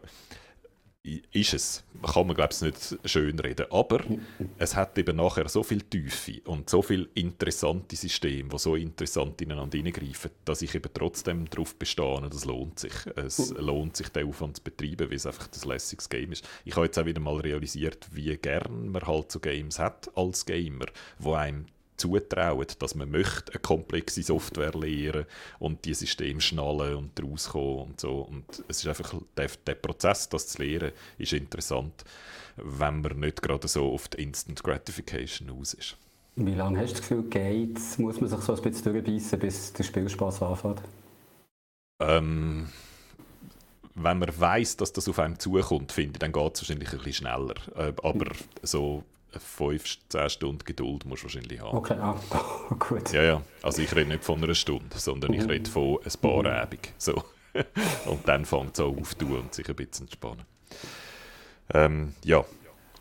ist es. Kann man, glaube ich, nicht schön reden. Aber es hat eben nachher so viel Tiefe und so viele interessante Systeme, die so interessant ineinander hineingreifen, dass ich eben trotzdem darauf bestehe, das lohnt sich. Es lohnt sich, den Aufwand zu betreiben, weil es einfach ein lässiges Game ist. Ich habe jetzt auch wieder mal realisiert, wie gern man halt so Games hat als Gamer, wo einem zutrauen, dass man möchte eine komplexe Software lernen und die Systeme schnallen und rauskommen und so. Und es ist einfach, der, der Prozess, das zu lernen, ist interessant, wenn man nicht gerade so auf die Instant Gratification aus ist. Wie lange hast du das Gefühl, geht Muss man sich so ein bisschen durchbeissen, bis der Spielspaß anfängt? Ähm, wenn man weiß, dass das auf einem zukommt, finde ich, dann geht es wahrscheinlich ein bisschen schneller. Äh, aber so 5, 10 Stunden Geduld musst du wahrscheinlich haben. Okay, ah, gut. Ja, ja. Also ich rede nicht von einer Stunde, sondern ich mhm. rede von ein paar mhm. Abend. So. und dann fängt es an aufzutun und sich ein bisschen entspannen. Ähm, ja,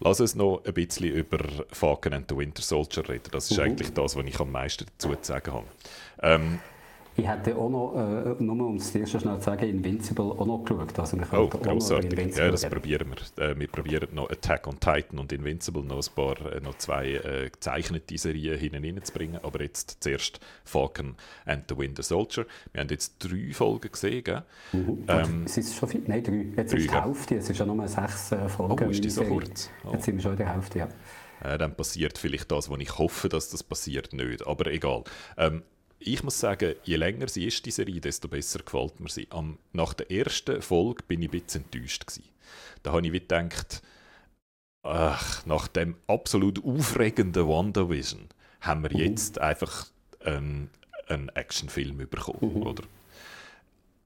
lass uns noch ein bisschen über Falcon and the Winter Soldier reden. Das ist uh eigentlich das, was ich am meisten dazu zu sagen habe. Ähm, ich hätte auch noch, äh, nur um es dir schon schnell zu sagen, Invincible auch noch geschaut. Also wir oh, grossartig. Ja, das probieren wir. Äh, wir probieren noch Attack on Titan und Invincible noch ein paar, äh, noch zwei äh, gezeichnete Serien hineinzubringen. Aber jetzt zuerst Falcon and the Winter Soldier. Wir haben jetzt drei Folgen gesehen, gell? Mhm. Ähm, es ist schon viel, nein, drei. Jetzt drei, ist die Hälfte, es ist ja nur sechs äh, Folgen. Oh, ist die so kurz? Oh. Jetzt sind wir schon in der Hälfte, ja. Äh, dann passiert vielleicht das, was ich hoffe, dass das passiert, nicht. Aber egal. Ähm, ich muss sagen, je länger sie ist, die Serie, desto besser gefällt mir sie. Am, nach der ersten Folge bin ich ein bisschen enttäuscht. Gewesen. Da habe ich wie gedacht, ach, nach dem absolut aufregenden WandaVision haben wir mhm. jetzt einfach einen, einen Actionfilm bekommen, mhm. oder?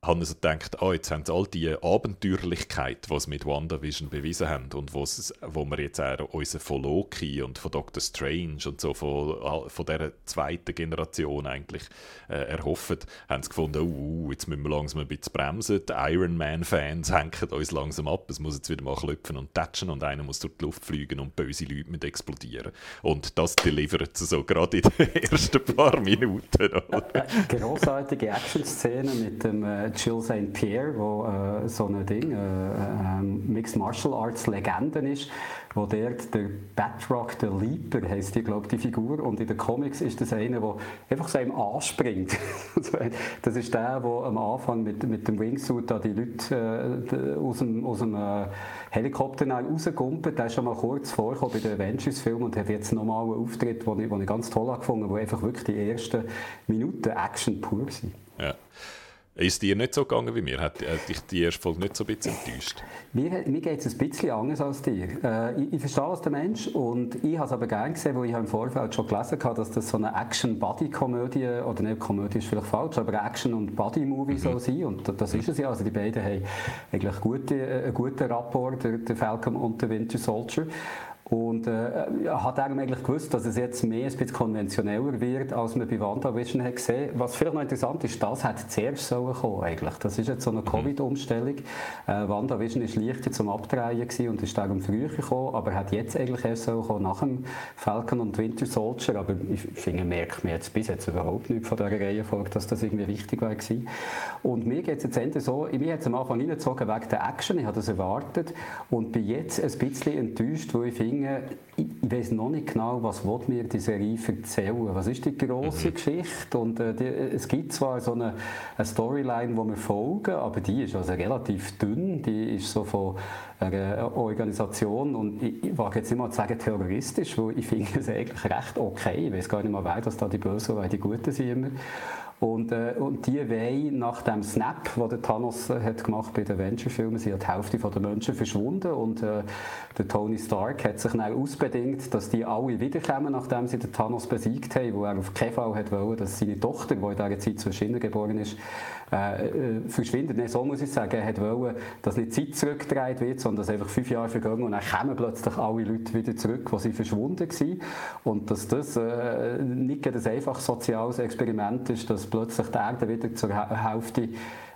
Habe also gedacht, oh, jetzt haben sie all die Abenteuerlichkeit, die sie mit WandaVision bewiesen haben und wo wir jetzt auch unseren von Loki und von Doctor Strange und so von, von dieser zweiten Generation eigentlich äh, erhoffen, haben sie gefunden, oh, jetzt müssen wir langsam ein bisschen bremsen, die Iron Man-Fans hängen uns langsam ab, es muss jetzt wieder mal klopfen und tatschen und einer muss durch die Luft fliegen und böse Leute mit explodieren. Und das delivert sie so gerade in den ersten paar Minuten. Oder? Großartige Action-Szene mit dem äh, Jill St. Pierre, wo äh, so ein Ding, äh, äh, Mixed Martial Arts Legende ist, wo der, der Batrock, der Leaper, heisst die, glaube die Figur, und in den Comics ist das einer, der einfach so einem anspringt. das ist der, der am Anfang mit, mit dem Wingsuit da die Leute äh, aus dem, aus dem äh, Helikopter rausgumpelt. Der ist schon mal kurz vorgekommen bei den Avengers-Filmen und hat jetzt nochmal einen Auftritt, den ich, ich ganz toll gefunden habe, wo einfach wirklich die ersten Minuten Action pur sind. Ja. Ist dir nicht so gegangen wie mir? Hat, hat dich die erste Folge nicht so ein bisschen enttäuscht? Mir, mir geht es ein bisschen anders als dir. Äh, ich, ich, verstehe als der Mensch und ich habe es aber gerne gesehen, weil ich im Vorfeld schon gelesen habe, dass das so eine Action-Buddy-Komödie, oder nicht, Komödie ist vielleicht falsch, aber Action- und Buddy-Movie mhm. soll sein und das ist es ja. Also die beiden haben eigentlich gute, äh, einen guten Rapport, der, der Falcon und der Winter Soldier. Und äh, hat eigentlich gewusst, dass es jetzt mehr ein bisschen konventioneller wird, als man bei WandaVision hat gesehen. Was vielleicht noch interessant ist, das hat zuerst sollen kommen eigentlich. Das ist jetzt so eine mhm. Covid-Umstellung. Äh, WandaVision ist leichter zum Abdrehen und ist darum früher gekommen, aber hat jetzt eigentlich erst sollen kommen, nach dem Falcon und Winter Soldier. Aber ich finde, merkt man jetzt bis jetzt überhaupt nicht von dieser Reihenfolge, dass das irgendwie wichtig war. Und mir geht es jetzt endlich so, mir hat es am Anfang reingezogen wegen der Action, ich habe das erwartet und bin jetzt ein bisschen enttäuscht, weil ich finde, Dinge, ich, ich weiß noch nicht genau, was mir die Serie erzählen Was ist die grosse mhm. Geschichte? Und äh, die, es gibt zwar so eine, eine Storyline, die wir folgen, aber die ist also relativ dünn. Die ist so von einer Organisation und ich, ich wage jetzt nicht mal zu sagen terroristisch, weil ich finde es eigentlich recht okay. Ich weiß gar nicht mal, wer das da die Bösen oder die Guten sind immer. Und, äh, und die wollen nach dem Snap, den der Thanos äh, hat gemacht bei den Avenger-Filmen, sind die Hälfte der Menschen verschwunden und äh, der Tony Stark hat sich dann ausbedingt, dass die alle wiederkommen, nachdem sie den Thanos besiegt haben, wo er auf keinen Fall hat wollen, dass seine Tochter, die in dieser Zeit zwischen geboren ist, äh, äh, verschwindet. Nein, so muss ich sagen, er hat wollen, dass nicht Zeit zurückgedreht wird, sondern dass einfach fünf Jahre vergehen und dann kommen plötzlich alle Leute wieder zurück, die sie verschwunden waren. Und dass das nicht ein einfaches soziales Experiment ist, dass plötzlich die Erde wieder zur Hälfte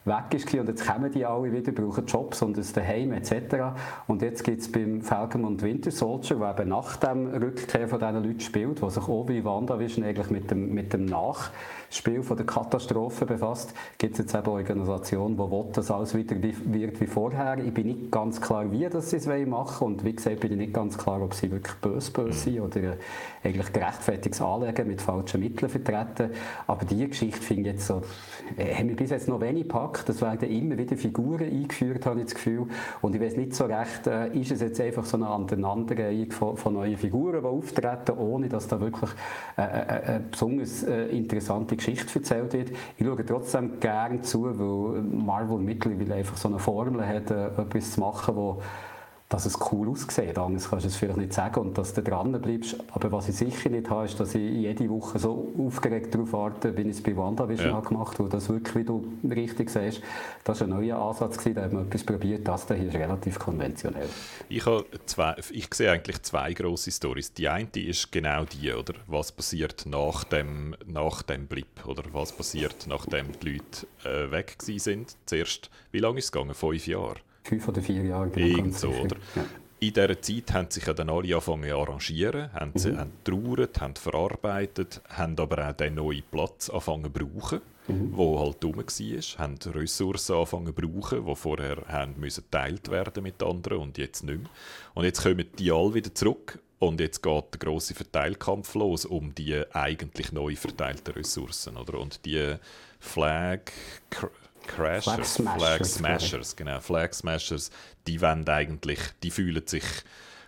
weg ist und jetzt kommen die alle wieder, brauchen Jobs und ein Daheim etc. Und jetzt gibt es beim Falcon und Winter Soldier, der eben nach dem Rückkehr von diesen Leuten spielt, der sich auch wie WandaVision eigentlich mit dem, mit dem Nachspiel von der Katastrophe befasst, gibt es jetzt eben eine Organisation, die will, dass alles wieder wie, wird wie vorher. Ich bin nicht ganz klar, wie das sie es machen wollen und wie gesagt bin ich nicht ganz klar, ob sie wirklich böse böse sind oder eigentlich gerechtfertigtes Anlegen mit falschen Mitteln vertreten. Aber diese Geschichte finde ich jetzt so, äh, haben wir bis jetzt noch wenig gepackt. Es werden immer wieder Figuren eingeführt, habe ich das Gefühl. Und ich weiß nicht so recht, äh, ist es jetzt einfach so eine Aneinanderreihung von, von neuen Figuren, die auftreten, ohne dass da wirklich äh, äh, äh eine besonders äh, interessante Geschichte erzählt wird. Ich schaue trotzdem gerne zu, weil Marvel mittlerweile einfach so eine Formel hat, äh, etwas zu machen, wo dass es cool aussieht. Anders kannst du es vielleicht nicht sagen und dass du dran bleibst. Aber was ich sicher nicht habe, ist, dass ich jede Woche so aufgeregt darauf warte, wie ich es bei WandaVision ja. gemacht habe. Das wirklich, wie du richtig siehst, das war ein neuer Ansatz, gewesen, da hat man etwas probiert. Das hier ist relativ konventionell. Ich, habe zwei, ich sehe eigentlich zwei grosse Stories. Die eine ist genau die, oder? Was passiert nach dem, nach dem Blip? Oder was passiert, nachdem die Leute äh, weg sind? Zuerst, wie lange ist es gegangen? Fünf Jahre? Fünf oder vier Jahre. Irgend so, oder? Ja. in dieser Zeit haben sich ja dann alle angefangen zu arrangieren, haben, mhm. haben trauert, haben verarbeitet, haben aber auch den neuen Platz angefangen zu brauchen, mhm. wo halt dumm war, haben Ressourcen angefangen zu brauchen, die vorher haben müssen geteilt werden mit anderen und jetzt nicht mehr. Und jetzt kommen die alle wieder zurück und jetzt geht der große Verteilkampf los um die eigentlich neu verteilten Ressourcen. Oder? Und die Flag Crashers, Flag Smashers, Flag Smashers genau, Flag Smashers, die wollen eigentlich, die fühlen sich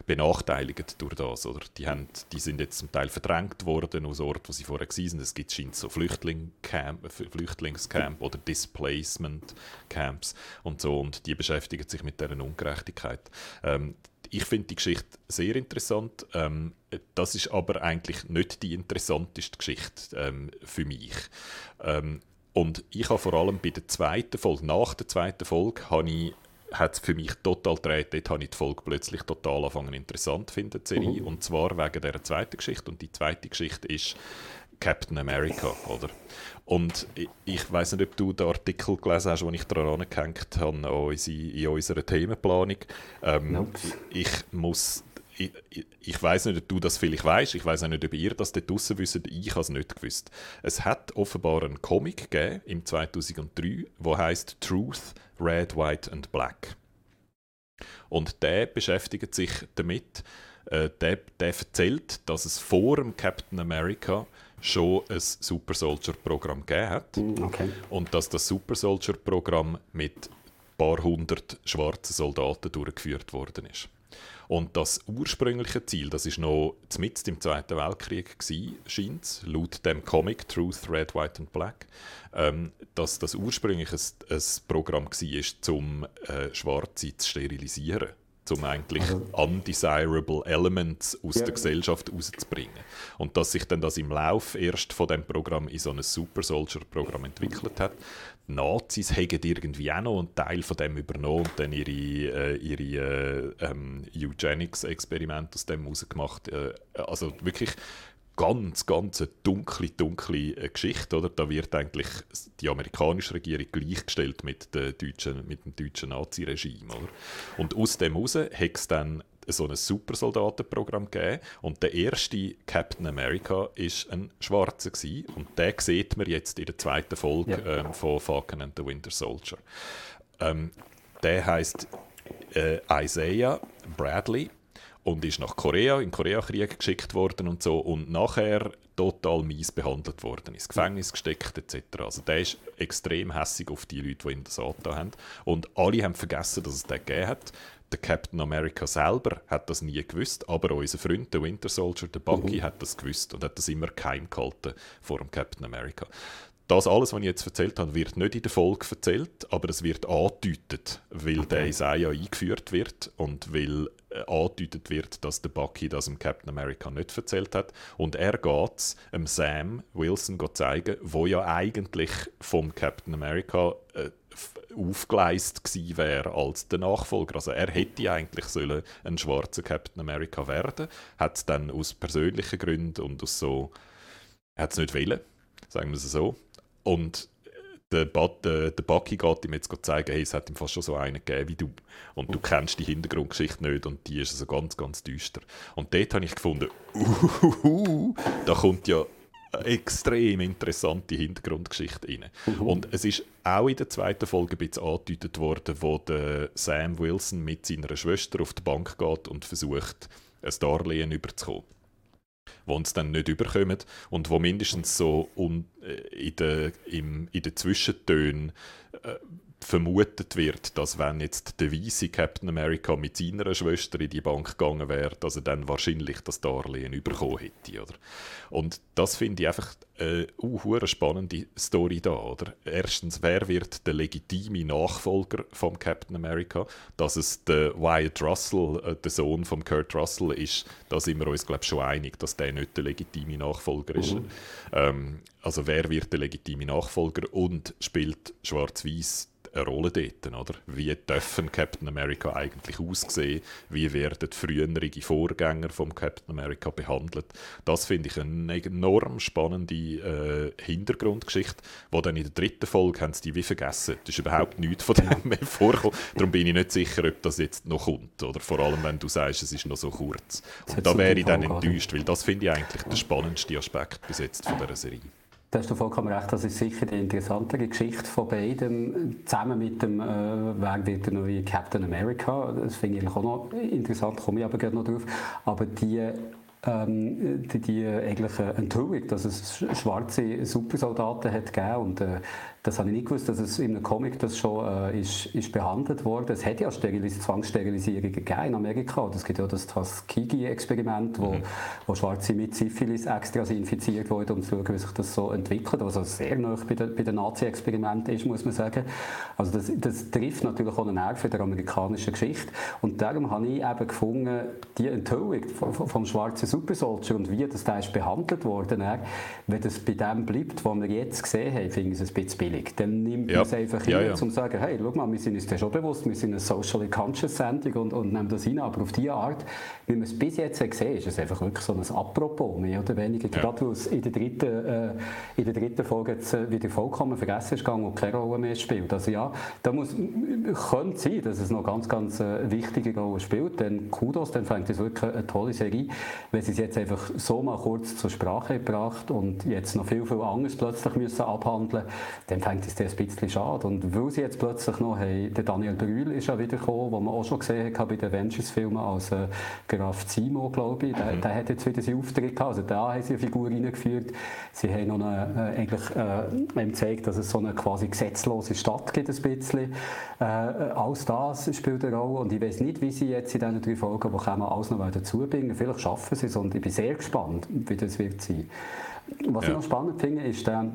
benachteiligt durch das. Oder? Die, haben, die sind jetzt zum Teil verdrängt worden aus Orten, wo sie vorher waren. Es gibt scheint so Flüchtlingscamp, Flüchtlingscamp oder Displacement Camps und so. Und die beschäftigen sich mit dieser Ungerechtigkeit. Ähm, ich finde die Geschichte sehr interessant. Ähm, das ist aber eigentlich nicht die interessanteste Geschichte ähm, für mich. Ähm, und ich habe vor allem bei der zweiten Folge, nach der zweiten Folge, habe ich hat es für mich total gedreht. Dort habe ich die Folge plötzlich total angefangen interessant finden, die Serie. Mhm. Und zwar wegen dieser zweiten Geschichte. Und die zweite Geschichte ist Captain America, oder? Und ich, ich weiß nicht, ob du den Artikel gelesen hast, den ich daran angehängt habe, in unserer Themenplanung. Ähm, nope. ich muss ich, ich, weiß nicht, ob du das vielleicht weißt. Ich weiß auch nicht, ob ihr das dort draussen wisst. Ich habe es nicht gewusst. Es hat offenbar einen Comic gegeben im 2003, der heißt Truth, Red, White and Black. Und der beschäftigt sich damit, äh, der, der erzählt, dass es vor dem Captain America schon ein Super Soldier Programm gegeben hat. Mm, okay. Und dass das Super Soldier Programm mit ein paar hundert schwarzen Soldaten durchgeführt worden ist. Und das ursprüngliche Ziel, das ist noch mitten im Zweiten Weltkrieg scheint laut dem Comic Truth, Red, White and Black, ähm, dass das ursprünglich ein, ein Programm war, um äh, Schwarze zu sterilisieren um eigentlich also, undesirable Elements aus ja. der Gesellschaft rauszubringen. Und dass sich dann das im Lauf erst von dem Programm in so ein Super Soldier Programm entwickelt hat, Nazis haben irgendwie auch noch einen Teil von dem übernommen und dann ihre, äh, ihre äh, ähm, Eugenics-Experimente aus dem rausgemacht. Äh, also wirklich ganz, ganz eine dunkle, dunkle äh, Geschichte. Oder? Da wird eigentlich die amerikanische Regierung gleichgestellt mit, der deutschen, mit dem deutschen Nazi-Regime. Und aus dem heraus hat es dann so ein Supersoldatenprogramm gegeben und der erste Captain America ist ein Schwarzer gewesen. und den sieht man jetzt in der zweiten Folge ja. ähm, von Falcon and the Winter Soldier. Ähm, der heißt äh, Isaiah Bradley und ist nach Korea, in Koreakrieg geschickt worden und so und nachher total mies behandelt worden, ins Gefängnis gesteckt etc. Also der ist extrem hässig auf die Leute, die ihn das angetan haben und alle haben vergessen, dass es den gegeben hat der Captain America selber hat das nie gewusst, aber unser Freund, der Winter Soldier, der Bucky, mhm. hat das gewusst und hat das immer geheim gehalten vor dem Captain America. Das alles, was ich jetzt erzählt habe, wird nicht in der Folge erzählt, aber es wird angedeutet, weil okay. der Isaiah eingeführt wird und weil äh, angedeutet wird, dass der Bucky das dem Captain America nicht erzählt hat. Und er geht es Sam Wilson zeigen, wo ja eigentlich vom Captain America äh, aufgeleist gewesen wäre als der Nachfolger. Also er hätte eigentlich sollen ein schwarzer Captain America werden, hat es dann aus persönlichen Gründen und aus so, hat es nicht wollen, sagen wir es so. Und der, der, der Bucky geht ihm jetzt zeigen, hey, es hat ihm fast schon so einen gegeben wie du. Und du kennst die Hintergrundgeschichte nicht und die ist also ganz, ganz düster. Und dort habe ich gefunden, uh, da kommt ja extrem interessante Hintergrundgeschichte rein. Und es ist auch in der zweiten Folge ein bisschen angedeutet worden, wo der Sam Wilson mit seiner Schwester auf die Bank geht und versucht, ein Darlehen überzukommen wo uns dann nicht überkommen und wo mindestens so äh, in den in de Zwischentönen äh, vermutet wird, dass wenn jetzt der weiße Captain America mit seiner Schwester in die Bank gegangen wäre, dass er dann wahrscheinlich das Darlehen bekommen hätte. Oder? Und das finde ich einfach eine uh, spannende Story da. Oder? Erstens, wer wird der legitime Nachfolger vom Captain America? Dass es der Wyatt Russell, äh, der Sohn von Kurt Russell ist, da sind wir uns glaube schon einig, dass der nicht der legitime Nachfolger ist. Mhm. Ähm, also wer wird der legitime Nachfolger und spielt Schwarz-Weiß eine Rolle dort, oder? Wie dürfen Captain America eigentlich aussehen? Wie werden frühere Vorgänger vom Captain America behandelt? Das finde ich eine enorm spannende äh, Hintergrundgeschichte, wo dann in der dritten Folge haben sie die wie vergessen. Da ist überhaupt nichts von dem mehr vorgekommen. Darum bin ich nicht sicher, ob das jetzt noch kommt, oder? Vor allem, wenn du sagst, es ist noch so kurz. Und da wäre ich dann enttäuscht, weil das finde ich eigentlich der spannendste Aspekt bis jetzt von dieser Serie. Da hast du vollkommen recht, das ist sicher die interessantere Geschichte von beiden, zusammen mit dem, äh, wird der neue Captain America, das finde ich auch noch interessant, komme ich aber gerne noch drauf, aber die ähm, die, die eigentliche Enthüllung, dass es schwarze Supersoldaten hat gegeben und äh, das habe ich nicht gewusst, dass es in einem Comic das schon äh, ist, ist behandelt wurde. Es hat ja Sterilis Zwangssterilisierungen gegeben in Amerika. Es gibt ja das Tuskegee-Experiment, wo, mhm. wo Schwarze mit Syphilis extra infiziert wurden, um zu schauen, wie sich das so entwickelt, was also sehr nah bei den, bei den Nazi-Experimenten ist, muss man sagen. Also das, das trifft natürlich auch einen Nerv der amerikanischen Geschichte. Und darum habe ich eben gefunden, die Enthüllung vom, vom schwarzen Supersoldier und wie das da ist behandelt worden, wenn das bei dem bleibt, was wir jetzt gesehen haben, finde ich es ein bisschen billig billig. Dann nimmt ja. man es einfach ja, hin, ja. um zu sagen, hey, schau mal, wir sind uns schon bewusst, wir sind eine socially conscious Sendung und, und nehmen das hin, aber auf diese Art, wie man es bis jetzt gesehen ist es einfach wirklich so ein Apropos, mehr oder weniger, ja. gerade weil es in der dritten, äh, in der dritten Folge jetzt äh, wieder vollkommen vergessen ist gegangen und keine Rolle mehr spielt. Also ja, da muss, könnte sein, dass es noch ganz, ganz äh, wichtige Rolle spielt, denn Kudos, dann fängt es wirklich eine tolle Serie, wenn sie es jetzt einfach so mal kurz zur Sprache gebracht und jetzt noch viel, viel anderes plötzlich müssen abhandeln, dann fängt es ein bisschen schade. Und weil sie jetzt plötzlich noch haben, der Daniel Brühl ist ja wieder gekommen, den man auch schon gesehen hat bei den Avengers-Filmen als äh, Graf Zimo, glaube ich. Der, mhm. der, hat jetzt wieder seinen Auftritt gehabt. Also da haben sie eine Figur reingeführt. Sie haben noch eine, äh, eigentlich äh, gezeigt, dass es so eine quasi gesetzlose Stadt gibt, ein bisschen. Äh, alles das spielt eine Rolle. Und ich weiß nicht, wie sie jetzt in diesen drei Folgen, die kommen, alles noch dazu bringen. Vielleicht schaffen sie es und ich bin sehr gespannt, wie das wird sein. Was ja. ich noch spannend finde, ist, der,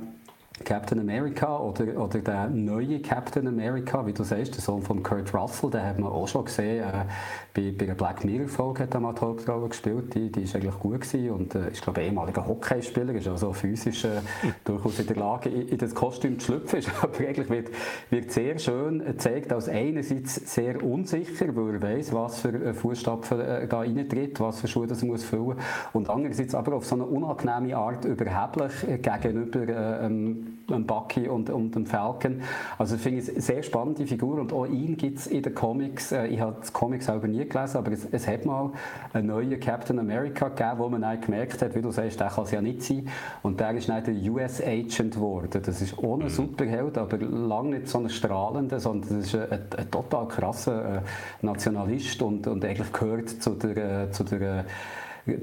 Captain America oder, oder der neue Captain America, wie du sagst, der Sohn von Kurt Russell, den hat man auch schon gesehen. Äh, bei, bei der Black Mirror-Folge hat er mal die Hauptrolle gespielt, die, die ist eigentlich gut gewesen und äh, ist, glaube ich, ehemaliger Hockeyspieler, ist also physisch äh, durchaus in der Lage, in, in das Kostüm zu schlüpfen. aber eigentlich wird, wird sehr schön gezeigt, als einerseits sehr unsicher, weil er weiß, was für Fußstapfen äh, da reintritt, was für Schuhe das er muss füllen und andererseits aber auf so eine unangenehme Art überheblich äh, gegenüber äh, ähm, dem Bucky und, und dem Falcon. Also ich finde es eine sehr spannende Figur und auch ihn gibt es in den Comics. Äh, ich habe das Comic selber nie gelesen, aber es, es hat mal einen neuen Captain America gegeben, wo man dann gemerkt hat, wie du sagst, der kann es ja nicht sein. Und der ist dann der US Agent geworden. Das ist ohne mhm. Superheld, aber lange nicht so ein strahlender, sondern das ist ein, ein, ein total krasser äh, Nationalist und, und eigentlich gehört zu der, äh, zu der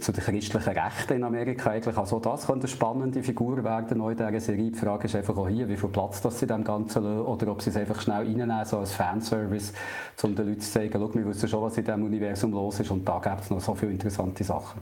zu den christlichen Rechten in Amerika eigentlich. Also das könnte eine spannende Figur werden in dieser Serie. Die Frage ist einfach auch hier, wie viel Platz das sie dem Ganzen lassen oder ob sie es einfach schnell reinnehmen, so als Fanservice, um den Leuten zu zeigen, schau, wir wissen schon, was in diesem Universum los ist und da gibt es noch so viele interessante Sachen.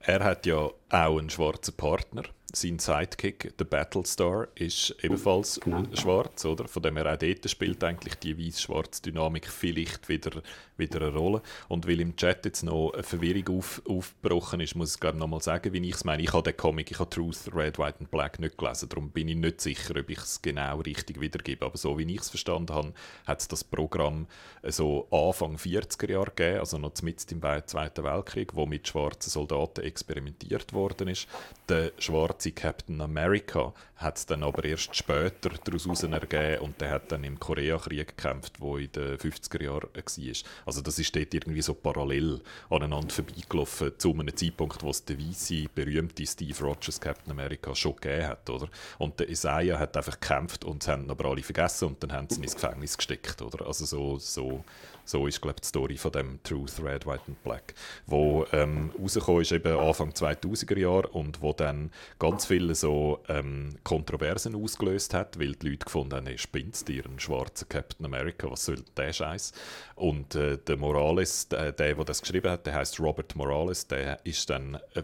Er hat ja auch einen schwarzen Partner sein Sidekick, der Battlestar, ist ebenfalls genau. schwarz, oder? Von dem her auch dort spielt eigentlich die weiß-schwarze Dynamik vielleicht wieder, wieder eine Rolle. Und weil im Chat jetzt noch eine Verwirrung auf, aufgebrochen ist, muss ich gerade noch mal sagen, wie ich es meine. Ich habe den Comic, ich habe Truth, Red, White and Black nicht gelesen, darum bin ich nicht sicher, ob ich es genau richtig wiedergebe. Aber so wie ich es verstanden habe, hat es das Programm so Anfang 40er Jahre gegeben, also noch mitten im Zweiten Weltkrieg, wo mit schwarzen Soldaten experimentiert worden ist. Der schwarze Captain America hat es dann aber erst später daraus ergeben und der hat dann im Koreakrieg gekämpft, wo in den 50er Jahren war. Also das ist dort irgendwie so parallel aneinander vorbeigelaufen zu einem Zeitpunkt, wo es der weiße, berühmte Steve Rogers Captain America schon gegeben hat, oder? Und der Isaiah hat einfach gekämpft und sie haben aber alle vergessen und dann haben sie ihn ins Gefängnis gesteckt, oder? Also so, so so ist, glaube die Story von dem Truth, Red, White and Black, wo ähm, rausgekommen ist eben Anfang 2000er Jahre und wo dann ganz viele so ähm, Kontroversen ausgelöst hat, weil die Leute gefunden haben, hey, spinnt dir, ein schwarzer Captain America, was soll der Scheiß? Und äh, der Morales, der, der, der das geschrieben hat, der heißt Robert Morales, der ist dann äh,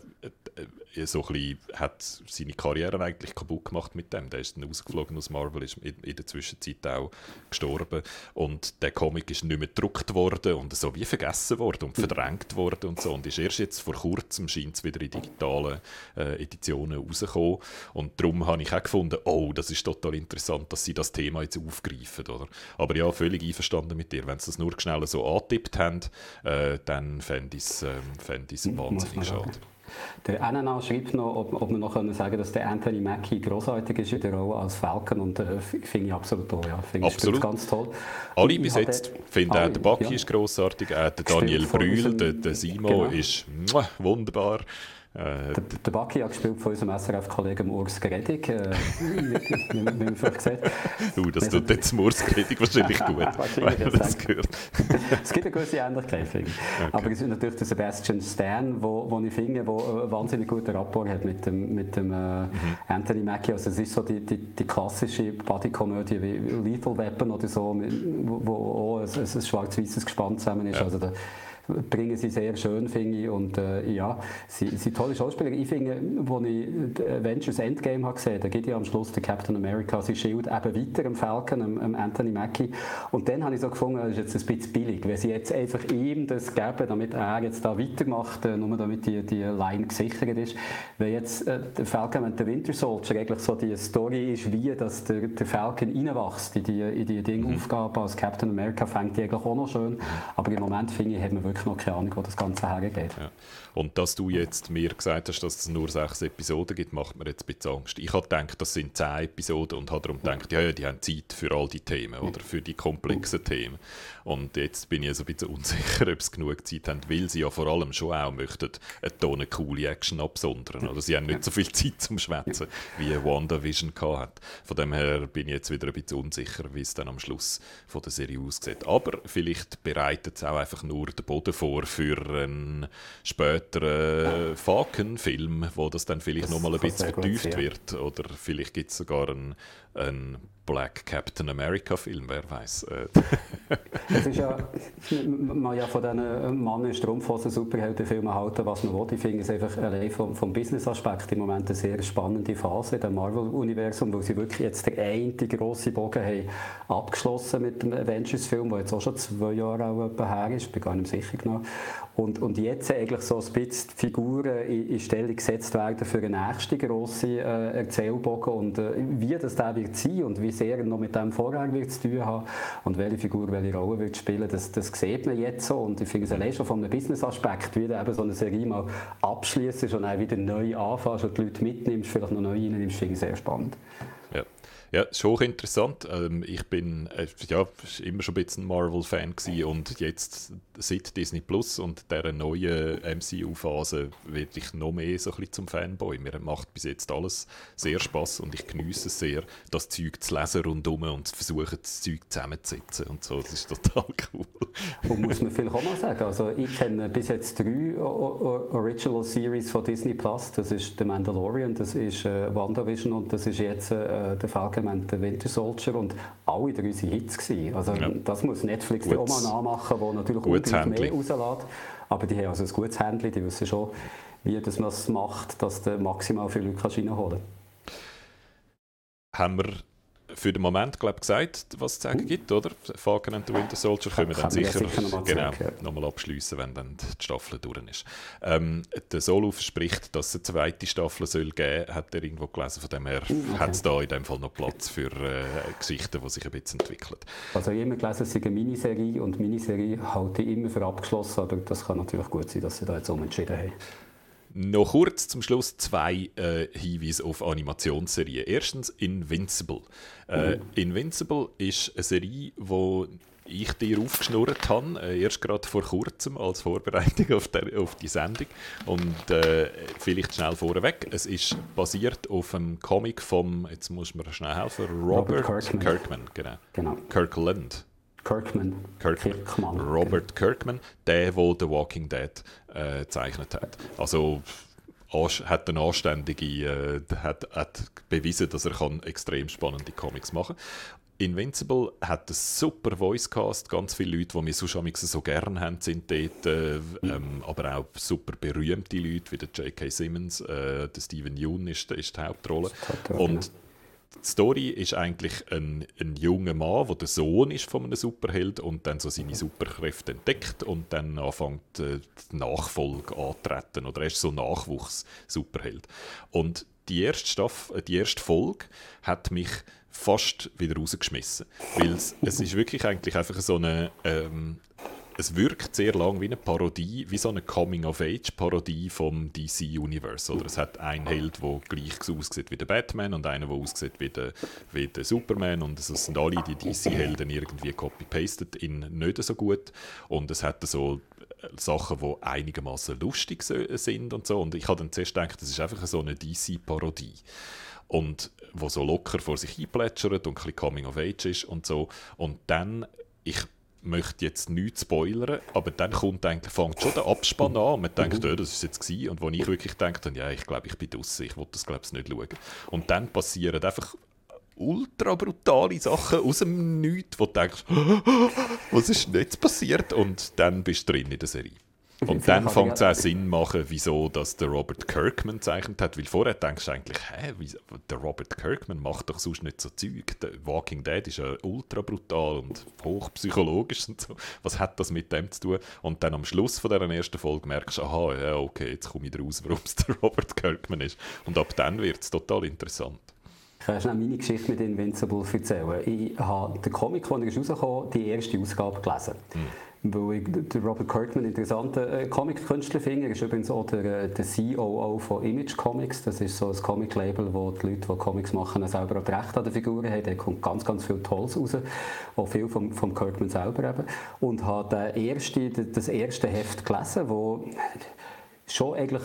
äh, so ein bisschen, hat seine Karriere eigentlich kaputt gemacht mit dem. Der ist dann ausgeflogen aus Marvel, ist in, in der Zwischenzeit auch gestorben. Und der Comic ist nicht mehr gedruckt worden und so wie vergessen worden und verdrängt worden und so. Und ist erst jetzt vor kurzem scheint es wieder in digitalen äh, Editionen rausgekommen. Und darum habe ich auch gefunden, oh, das ist total interessant, dass sie das Thema jetzt aufgreifen. Oder? Aber ja, völlig einverstanden mit dir. Wenn sie das nur schnell so angetippt haben, äh, dann fände ich es ähm, wahnsinnig schade. Der NNA schreibt noch, ob, ob wir noch können sagen dass der Anthony Mackie großartig ist in der Rolle als Falcon und äh, finde ich absolut toll. Ja. Finde absolut. ganz toll. Alle bis jetzt. Ich finde auch der Baki ja. ist großartig, auch der Daniel Brühl, der, der Simo genau. ist muah, wunderbar. Äh, der, der Baki hat gespielt von unserem SRF-Kollegen Urs Gredig, äh, wie, man vielleicht sieht. Du, das tut jetzt Urs Gredig wahrscheinlich gut, wahrscheinlich wenn das gehört. es gibt eine gewisse Ähnlichkeit, finde. Okay. Aber es ist natürlich der Sebastian Stan, wo, wo ich finde, wo einen wahnsinnig guten Rapport hat mit dem, mit dem äh, mhm. Anthony Mackie. Also es ist so die, die, die klassische Bodykomödie wie Lethal Weapon oder so, wo, wo auch ein, ein schwarz-weißes Gespann zusammen ist. Ja. Also der, bringen sie sehr schön, finde ich. Und äh, ja, sie sind tolle Schauspieler. Ich finde, als ich Avengers Endgame habe gesehen, da geht ja am Schluss der Captain America sein Schild eben weiter am Falcon, am, am Anthony Mackie. Und dann habe ich so gefunden, das ist jetzt ein bisschen billig, wenn sie jetzt einfach ihm das geben, damit er jetzt da weitermacht, äh, nur damit die, die Line gesichert ist. Wenn jetzt äh, der Falcon und der Winter Soldier eigentlich so die Story ist, wie dass der, der Falcon reinwächst in die, in die Dingaufgabe als Captain America, fängt die eigentlich auch noch schön. Aber im Moment finde ich, hat man wirklich wirklich noch keine Ahnung, wo das Ganze hergeht. Ja. Und dass du jetzt mir gesagt hast, dass es nur sechs Episoden gibt, macht mir jetzt ein bisschen Angst. Ich habe gedacht, das sind zehn Episoden und habe darum gedacht, ja, ja, die haben Zeit für all die Themen oder für die komplexen Themen. Und jetzt bin ich also ein bisschen unsicher, ob sie genug Zeit haben, weil sie ja vor allem schon auch möchten eine Tonne coole Action absondern. Oder sie haben nicht so viel Zeit zum Schwätzen, wie WandaVision hat. Von dem her bin ich jetzt wieder ein bisschen unsicher, wie es dann am Schluss von der Serie aussieht. Aber vielleicht bereitet es auch einfach nur den Boden vor für einen späteren Falcon-Film, wo das dann vielleicht nochmal ein bisschen vertieft wird. Oder vielleicht gibt es sogar einen, einen Black Captain America Film, wer weiß. es ist ja, man ja von diesen Mann in Strumpfhosen Superheldenfilmen halten, was man will. Ich finde es einfach allein vom, vom Business-Aspekt im Moment eine sehr spannende Phase dem Marvel-Universum, wo sie wirklich jetzt den einen grossen Bogen haben abgeschlossen mit dem Avengers-Film, der jetzt auch schon zwei Jahre auch her ist, bin gar nicht sicher genau. Und, und jetzt eigentlich so ein bisschen die Figuren in, in Stellung gesetzt werden für eine nächste grosse äh, Erzählbogen und äh, wie das da wird sein und wie sehr noch mit dem vorher wird zu tun haben und welche Figur welche Rolle wird spielen, das, das sieht man jetzt so und ich finde es allein schon von einem Business-Aspekt, wie du eben so eine Serie mal abschließt und dann wieder neu anfängst und die Leute mitnimmst, vielleicht noch neu reinnimmst, finde ich sehr spannend. Ja. Auch interessant. Ähm, ich bin äh, ja, immer schon ein bisschen Marvel-Fan und jetzt seit Disney Plus und dieser neuen MCU-Phase werde ich noch mehr so ein bisschen zum Fanboy. Mir macht bis jetzt alles sehr Spaß und ich genieße es sehr, das Zeug zu lesen rundum und zu versuchen, das Zeug zusammenzusetzen und so. Das ist total cool. Und muss man vielleicht auch mal sagen, also ich kenne bis jetzt drei Original Series von Disney Plus. Das ist The Mandalorian, das ist äh, WandaVision und das ist jetzt äh, der Falcon Moment der Winter Soldier und alle drei waren Hits. Gewesen. Also ja. das muss Netflix auch mal nachmachen, wo natürlich unbedingt mehr rauslässt. Aber die haben also ein gutes Handling, die wissen schon, wie das man es macht, dass du maximal viele Leute reinholen kannst. Haben wir für den Moment glaub, gesagt, was es zu sagen gibt, oder? Falcon and the Winter Soldier können wir dann sicher, sicher nochmal genau, noch abschließen, wenn dann die Staffel durch ist. Ähm, der Solo verspricht, dass es eine zweite Staffel soll geben soll, hat er irgendwo gelesen. Von dem her uh, okay. hat es da in dem Fall noch Platz für äh, Geschichten, die sich ein bisschen entwickeln. Also ich habe immer gelesen, es ist eine Miniserie und Miniserie halte ich immer für abgeschlossen, aber das kann natürlich gut sein, dass sie da jetzt umentschieden haben. Noch kurz zum Schluss zwei äh, Hinweise auf Animationsserien. Erstens Invincible. Äh. Invincible ist eine Serie, die ich dir aufgeschnurrt habe, äh, erst gerade vor kurzem als Vorbereitung auf, der, auf die Sendung. Und äh, vielleicht schnell vorweg, es ist basiert auf einem Comic vom, jetzt muss man schnell helfen, Robert, Robert Kirkman. Kirkman genau. genau. Kirkland. Kirkman. Kirkman. Kirkman. Robert Kirkman, der, der The Walking Dead äh, gezeichnet hat. Also hat eine anständige, äh, hat, hat bewiesen, dass er kann extrem spannende Comics machen kann. Invincible hat einen super Voicecast, ganz viele Leute, die wir sonst so gerne haben, sind dort, äh, ähm, aber auch super berühmte Leute, wie der J.K. Simmons, äh, der Steven Yeun ist, ist die Hauptrolle. Und die Story ist eigentlich ein, ein junger Mann, der der Sohn ist von einem Superheld und dann so seine Superkräfte entdeckt und dann anfängt äh, die Nachfolge antreten oder er ist so Nachwuchs-Superheld. Und die erste, Staffel, äh, die erste Folge hat mich fast wieder rausgeschmissen, weil es, es ist wirklich eigentlich einfach so eine ähm, es wirkt sehr lang wie eine Parodie, wie so eine Coming-of-Age-Parodie vom DC-Universe. Oder es hat einen Held, der gleich aussieht wie der Batman und einen, der aussieht wie der, wie der Superman. Und es sind alle die DC-Helden irgendwie copy-pasted in nicht so gut. Und es hat so äh, Sachen, die einigermaßen lustig sind und so. Und ich habe dann zuerst gedacht, das ist einfach so eine DC-Parodie und wo so locker vor sich einplätschert und ein bisschen Coming of Age ist und so. Und dann, ich möchte jetzt nichts spoilern, aber dann kommt eigentlich, fängt schon der Abspann an und man denkt, oh, das ist jetzt gewesen. Und wo ich wirklich denke, ja, ich glaube, ich bin draußen, ich will das glaube ich nicht schauen. Und dann passieren einfach ultra brutale Sachen aus dem Nichts, wo du denkst, was ist nicht passiert? Und dann bist du drin in der Serie. Und dann fängt es auch Sinn machen, wieso das der Robert Kirkman gezeichnet hat. Weil vorher denkst du eigentlich, hä, wieso, der Robert Kirkman macht doch sonst nicht so Zeug. Der Walking Dead ist ja ultra brutal und hochpsychologisch und so. Was hat das mit dem zu tun? Und dann am Schluss von dieser ersten Folge merkst du, aha, ja, okay, jetzt komme ich raus, warum es der Robert Kirkman ist. Und ab dann wird es total interessant. Ich kann schnell meine Geschichte mit Invincible erzählen. Ich habe den Comic, als er rausgekommen die erste Ausgabe gelesen. Mhm weil ich Robert Kirkman interessanten äh, Comic-Künstler finde. Er ist übrigens auch der, äh, der COO von Image Comics. Das ist so ein Comic-Label, wo die Leute, die Comics machen, selber auch Recht an den Figuren haben. Da kommt ganz, ganz viel Tolles raus. Auch viel vom, vom Kirkman selber eben. Und habe erste, das erste Heft gelesen, wo schon eigentlich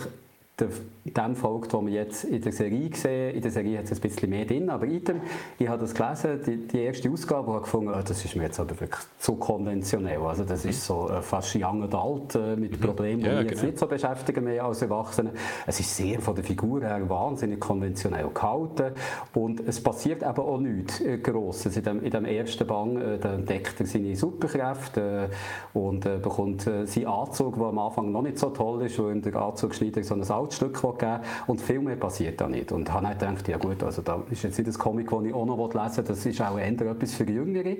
dem folgt, was wir jetzt in der Serie sehen. In der Serie hat es ein bisschen mehr drin, aber item, ich habe das gelesen, die, die erste Ausgabe, habe gefunden, oh, das ist mir jetzt aber wirklich zu konventionell. Also das ist so äh, fast young und alt äh, mit mhm. Problemen, die ja, mich jetzt genau. nicht so beschäftigen mehr als Erwachsene. Es ist sehr von der Figur her wahnsinnig konventionell gehalten und es passiert eben auch nichts äh, Grosses. In dem, in dem ersten Bang äh, entdeckt er seine Superkräfte äh, und äh, bekommt äh, seinen Anzug, der am Anfang noch nicht so toll ist, weil der Anzugschneider so ein Stück geben und viel mehr passiert da nicht. Und habe dann gedacht, ja gut, also da ist jetzt nicht das Comic, das ich auch noch lesen will, das ist auch eher etwas für Jüngere.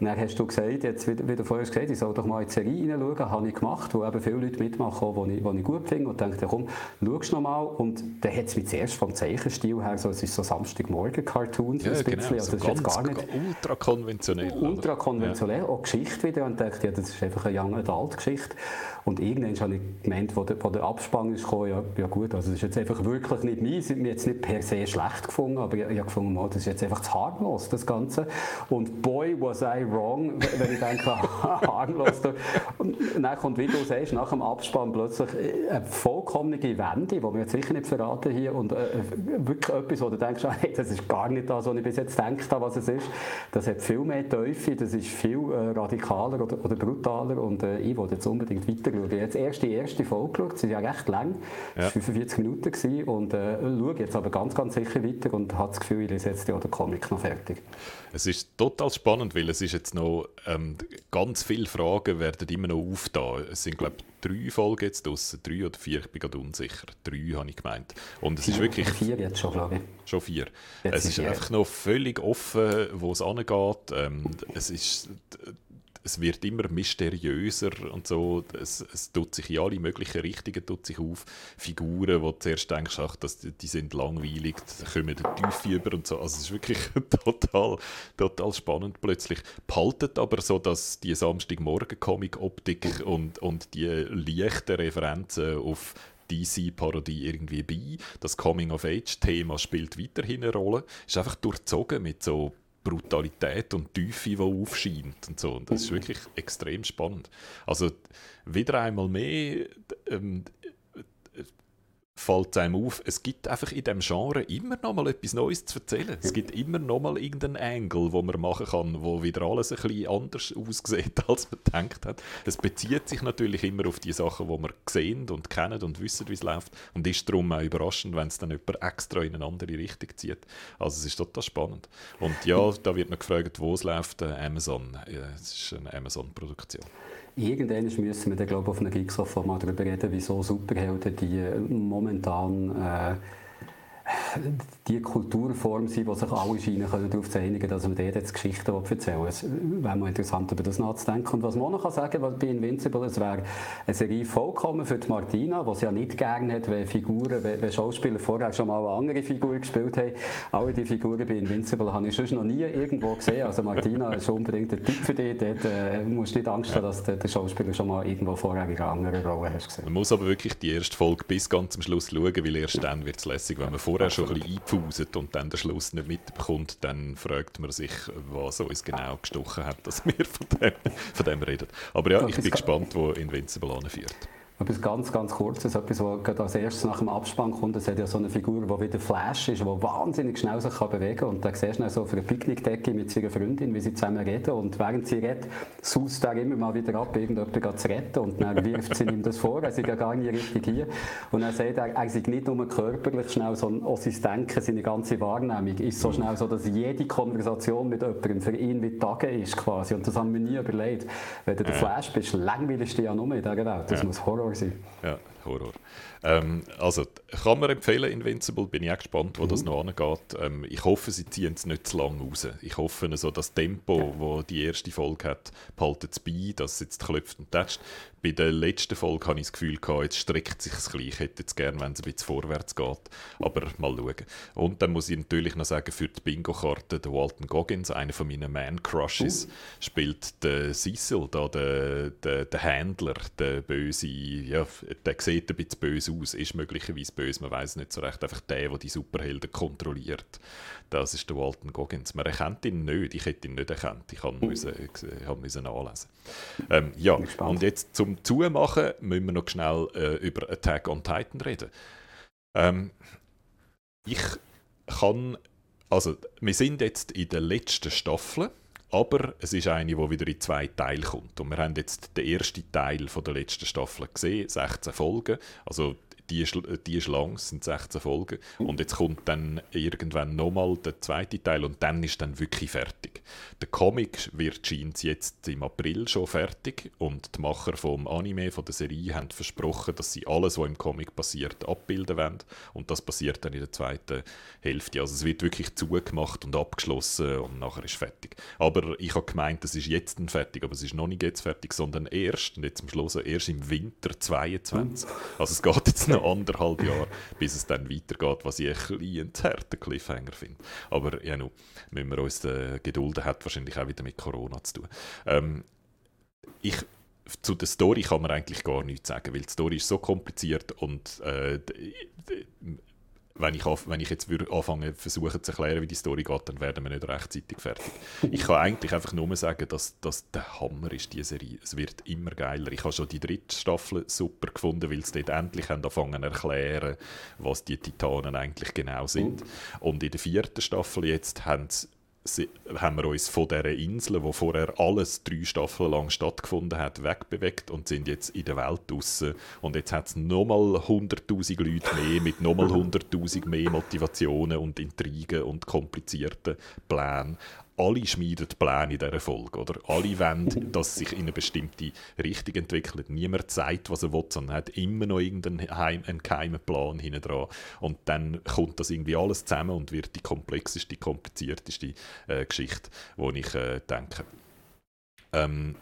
Dann hast du gesagt, jetzt wie, du vorher gesagt ich soll doch mal in die Serie hineinschauen, habe ich gemacht, wo eben viele Leute mitmachen, die ich, ich gut finde und dachte, komm, schau noch mal und dann hat es mich zuerst vom Zeichenstil her, so, es ist so Samstagmorgen-Cartoon ja, ein genau, Also so ganz, gar nicht ultra konventionell. Ultra konventionell, ja. auch Geschichte wieder und dachte, ja, das ist einfach eine Young Adult-Geschichte. Und irgendwann habe ich gemeint, wo der, wo der Abspann ist gekommen, ja, ja gut, also das ist jetzt einfach wirklich nicht meins. Ich habe jetzt nicht per se schlecht gefunden, aber ich, ich habe gefunden, oh, das ist jetzt einfach zu harmlos, das Ganze. Und boy, was I wrong, wenn ich denke, harmlos. Und dann kommt, wie du sagst, nach dem Abspann plötzlich eine vollkommene Wende, die wir jetzt sicher nicht verraten hier, und äh, wirklich etwas, wo du denkst, hey, das ist gar nicht das, was ich bis jetzt habe, was es ist. Das hat viel mehr Teufel, das ist viel äh, radikaler oder, oder brutaler und äh, ich wollte jetzt unbedingt weiter schauen. Ich habe jetzt erst die erste Folge geschaut, sie ist ja recht lang, ja. 45 Minuten gewesen, und äh, schaue jetzt aber ganz, ganz sicher weiter und habe das Gefühl, ich lese jetzt ja den Comic noch fertig. Es ist total spannend, weil es ist jetzt noch, ähm, ganz viele Fragen werden immer noch auftauchen. Es sind, glaube ich, drei Folgen jetzt draussen, drei oder vier, ich bin gerade unsicher. Drei habe ich gemeint. Und es vier, ist wirklich... Vier jetzt schon, glaube ich. Schon vier. Jetzt es ist vier. einfach noch völlig offen, wo es angeht. Ähm, es ist es wird immer mysteriöser und so. Es, es tut sich in alle möglichen Richtungen tut sich auf. Figuren, wo du zuerst denkst, ach, das, die sind langweilig, da kommen die Tiefe über und so. Also es ist wirklich total, total spannend plötzlich. Behaltet aber so, dass die Samstagmorgen-Comic-Optik und, und die leichten Referenzen auf DC-Parodie irgendwie bei. Das Coming-of-Age-Thema spielt weiterhin eine Rolle. Ist einfach durchzogen mit so Brutalität und Tiefe, die aufscheint und so. Und das ist wirklich extrem spannend. Also wieder einmal mehr ähm, fällt einem auf, es gibt einfach in diesem Genre immer noch mal etwas Neues zu erzählen. Es gibt immer noch mal irgendeinen Angle, wo man machen kann, wo wieder alles ein bisschen anders aussieht, als man gedacht hat. Es bezieht sich natürlich immer auf die Sachen, die wir sehen und kennen und wissen, wie es läuft. Und ist darum auch überraschend, wenn es dann jemand extra in eine andere Richtung zieht. Also es ist total spannend. Und ja, da wird noch gefragt, wo es läuft. Äh, Amazon. Ja, es ist eine Amazon-Produktion. Irgendwann müssen wir dann, glaube ich, auf einer Geeksoft mal darüber reden, wieso Superhelden die momentan äh, die Kulturform sein, wo sich alle scheinen können darauf einigen dass man dort jetzt Geschichten erzählen. Es wäre mal interessant, über das nachzudenken. Und was man noch sagen kann, bei Invincible, es wäre eine Serie vollkommen für die Martina, die sie ja nicht gerne hat, wenn Figuren, wenn Schauspieler vorher schon mal eine andere Figur gespielt haben. Alle die Figuren bei Invincible habe ich sonst noch nie irgendwo gesehen. Also Martina ist unbedingt der Typ für dich. Dort äh, musst du nicht Angst haben, dass der, der Schauspieler schon mal irgendwo vorher in einer anderen Rolle hast gesehen. Man muss aber wirklich die erste Folge bis ganz zum Schluss schauen, weil erst dann wird es lässig. Wenn man vorher schon ein bisschen einpfuset und dann den Schluss nicht mitbekommt, dann fragt man sich, was uns genau gestochen hat, dass wir von dem, von dem reden. Aber ja, ich bin gespannt, wo Invincible anführt. Etwas ganz, ganz Kurzes, etwas, was als erstes nach dem Abspann kommt. Es hat ja so eine Figur, die wieder Flash ist, die wahnsinnig schnell sich kann bewegen kann. Und da siehst du so auf einer Picknickdecke mit seiner Freundin, wie sie zusammen reden. Und während sie redet, saust er immer mal wieder ab, irgendjemanden zu retten. Und dann wirft sie ihm das vor, er sei ja gar nicht richtig hier. Und dann sagt er, er sei nicht nur körperlich schnell, sondern auch sein Denken, seine ganze Wahrnehmung ist so schnell so, dass jede Konversation mit jemandem für ihn wie Tage ist quasi. Und das haben wir nie überlegt. Wenn du der Flash bist, langweiligst du ja nur in dieser Welt. Das muss Horror Horror sein. Ja, Horror. Ähm, also, kann man empfehlen, Invincible. Bin ich auch gespannt, wo mhm. das noch angeht. Ähm, ich hoffe, sie ziehen es nicht zu lang raus. Ich hoffe, so das Tempo, ja. das die erste Folge hat, behaltet es bei, dass es jetzt klopft und tätscht. Bei der letzten Folge habe ich das Gefühl gehabt, jetzt streckt sich es gleich. Ich hätte es gerne, wenn es ein bisschen vorwärts geht. Aber mal schauen. Und dann muss ich natürlich noch sagen, für die Bingo-Karte, der Walton Goggins, einer von meinen Man-Crushes, uh. spielt der Cecil, da der, der, der Händler, der böse, ja, der sieht ein bisschen böse aus, ist möglicherweise böse, man weiß nicht so recht. Einfach der, der die Superhelden kontrolliert. Das ist der Walton Goggins. Man erkennt ihn nicht. Ich hätte ihn nicht erkannt. Ich uh. müssen, ich müssen nachlesen. Ähm, ja, und jetzt zum Zumachen müssen wir noch schnell äh, über Attack on Titan reden. Ähm, ich kann, also wir sind jetzt in der letzten Staffel, aber es ist eine, die wieder in zwei Teile kommt. Und wir haben jetzt den ersten Teil von der letzten Staffel gesehen, 16 Folgen. Also die ist, die ist es sind 16 Folgen. Und jetzt kommt dann irgendwann nochmal der zweite Teil und dann ist dann wirklich fertig. Der Comic wird scheint jetzt im April schon fertig und die Macher vom Anime, von der Serie, haben versprochen, dass sie alles, was im Comic passiert, abbilden werden. Und das passiert dann in der zweiten Hälfte. Also es wird wirklich zugemacht und abgeschlossen und nachher ist fertig. Aber ich habe gemeint, es ist jetzt fertig, aber es ist noch nicht jetzt fertig, sondern erst, und jetzt am Schluss, erst im Winter 22. Also es geht jetzt noch anderthalb Jahre, bis es dann weitergeht, was ich ein bisschen harten Cliffhanger finde. Aber ja, nu, müssen wir uns äh, gedulden, hat wahrscheinlich auch wieder mit Corona zu tun. Ähm, ich zu der Story kann man eigentlich gar nichts sagen, weil die Story ist so kompliziert und äh, wenn ich, wenn ich jetzt anfange versuchen zu erklären, wie die Story geht, dann werden wir nicht rechtzeitig fertig. Ich kann eigentlich einfach nur sagen, dass das der Hammer ist, diese Serie. Es wird immer geiler. Ich habe schon die dritte Staffel super gefunden, weil sie dort endlich anfangen zu erklären, was die Titanen eigentlich genau sind. Und in der vierten Staffel jetzt haben sie haben wir uns von dieser Insel, wo vorher alles drei Staffeln lang stattgefunden hat, wegbewegt und sind jetzt in der Welt draußen. Und jetzt hat es nochmal 100'000 Leute mehr mit nochmal 100'000 mehr Motivationen und Intrigen und komplizierten Plänen alle schmieden Pläne in dieser Folge. Oder? Alle wollen, dass sich in eine bestimmte Richtung entwickelt. Niemand sagt, was er will, sondern hat immer noch irgendeinen heim, einen geheimen Plan hinten dran. Und dann kommt das irgendwie alles zusammen und wird die komplexeste, komplizierteste äh, Geschichte, die ich äh, denke. Ähm,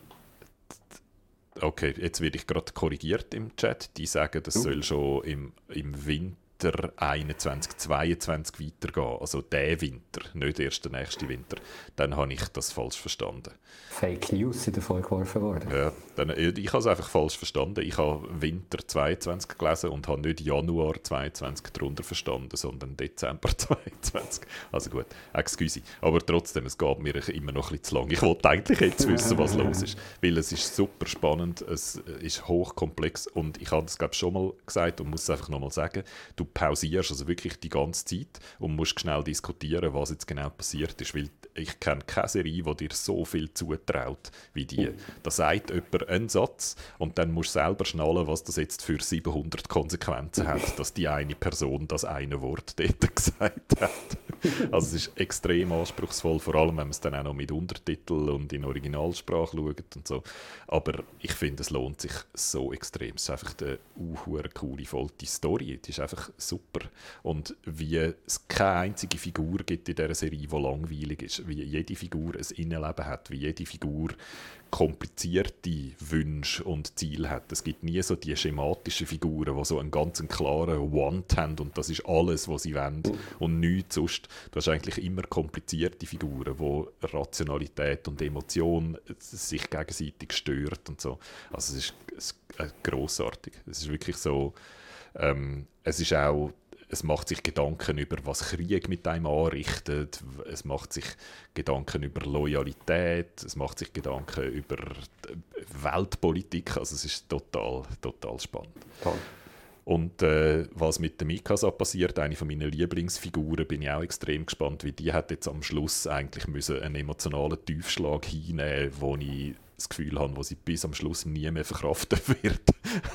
okay, jetzt werde ich gerade korrigiert im Chat. Die sagen, das soll schon im, im Winter Winter 21, 22 weitergehen, also der Winter, nicht erst der nächste Winter, dann habe ich das falsch verstanden. Fake News sind davor geworfen worden. Ja, dann, äh, ich habe es einfach falsch verstanden. Ich habe Winter 22 gelesen und habe nicht Januar 22 darunter verstanden, sondern Dezember 22. Also gut, excuse. Aber trotzdem, es geht mir immer noch ein bisschen zu lang. Ich wollte eigentlich jetzt wissen, was los ist, weil es ist super spannend, es ist hochkomplex und ich habe es glaube schon mal gesagt und muss es einfach nochmal sagen, du pausierst also wirklich die ganze Zeit und musst schnell diskutieren, was jetzt genau passiert ist, weil ich kenne keine Serie, die dir so viel zutraut wie die. Da sagt jemand einen Satz und dann musst du selber schnallen, was das jetzt für 700 Konsequenzen hat, dass die eine Person das eine Wort dort gesagt hat. also es ist extrem anspruchsvoll, vor allem wenn man es dann auch noch mit Untertiteln und in Originalsprache schaut und so. Aber ich finde, es lohnt sich so extrem. Es ist einfach eine uh, coole, volte Story. Die ist einfach super. Und wie es keine einzige Figur gibt in dieser Serie, die langweilig ist, wie jede Figur ein Innenleben hat, wie jede Figur komplizierte Wünsche und Ziele hat. Es gibt nie so die schematischen Figuren, die so einen ganz klaren Want haben und das ist alles, was sie wollen und nichts sonst. Du hast eigentlich immer komplizierte Figuren, wo Rationalität und Emotion sich gegenseitig stört und so. Also es ist, es ist großartig. Es ist wirklich so. Ähm, es ist auch es macht sich Gedanken über, was Krieg mit einem anrichtet, es macht sich Gedanken über Loyalität, es macht sich Gedanken über Weltpolitik, also es ist total, total spannend. Toll. Und äh, was mit der Mikasa passiert, eine von meinen Lieblingsfiguren, bin ich auch extrem gespannt, wie die hat jetzt am Schluss eigentlich müssen einen emotionalen Tiefschlag hinnehmen, wo ich das Gefühl habe, wo sie bis am Schluss nie mehr verkraften wird.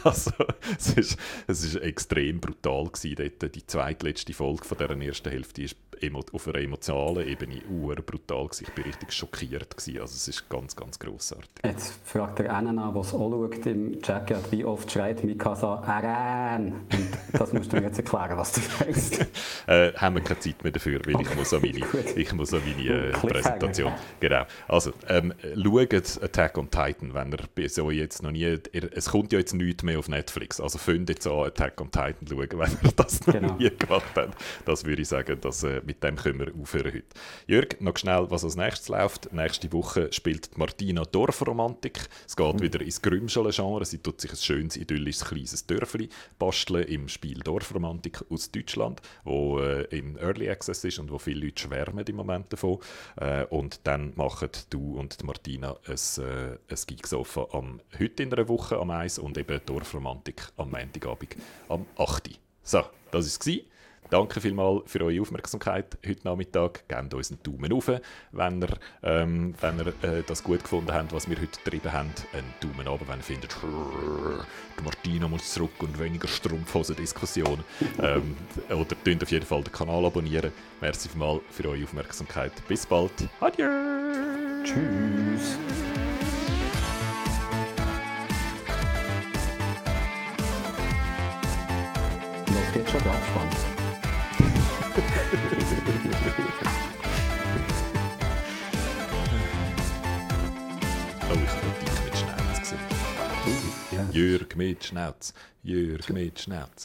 also, es ist, es ist extrem brutal gewesen, dort. Die zweitletzte Folge von dieser ersten Hälfte ist auf einer emotionalen Ebene uhr brutal gewesen. Ich war richtig schockiert gewesen. Also es ist ganz, ganz grossartig. Jetzt fragt der einen an, der es auch schaut im Jacket, wie oft schreit Mikasa «Aran!» Und das musst du mir jetzt erklären, was das heisst. äh, haben wir keine Zeit mehr dafür, weil okay. ich muss an meine, ich muss an meine äh, Präsentation... Genau. Also, ähm, schaut Attack on Titan, wenn ihr so jetzt noch nie... Es kommt ja jetzt nichts mehr auf Netflix, also findet jetzt an Attack on Titan schauen, wenn ihr das noch genau. nie gemacht habt. Das würde ich sagen, dass äh, mit dem können wir aufhören heute. Jörg, noch schnell, was als nächstes läuft. Nächste Woche spielt Martina Dorfromantik. Es geht mhm. wieder ins Grümschele-Genre. Sie tut sich ein schönes, idyllisches, kleines Dörfli basteln im Spiel Dorfromantik aus Deutschland, wo äh, im Early Access ist und wo viele Leute schwärmen im Moment davon. Äh, und dann machen du und Martina ein, äh, ein Geeksofa am, heute in einer Woche am 1 und eben Dorfromantik am Montagabend am 8. So, das war es. Danke vielmals für eure Aufmerksamkeit heute Nachmittag. Gebt uns einen Daumen hoch, wenn ihr, ähm, wenn ihr äh, das gut gefunden habt, was wir heute getrieben haben. Einen Daumen runter, wenn ihr findet, die Martina muss zurück und weniger Strumpfhosen-Diskussion. ähm, oder könnt auf jeden Fall den Kanal abonnieren. Merci vielmals für eure Aufmerksamkeit. Bis bald. Adieu. Tschüss. Jetzt schon der Abspann? Oh, mit Schnauz gesehen. Jürg mit Schnauz. Jürg mit Schnauz.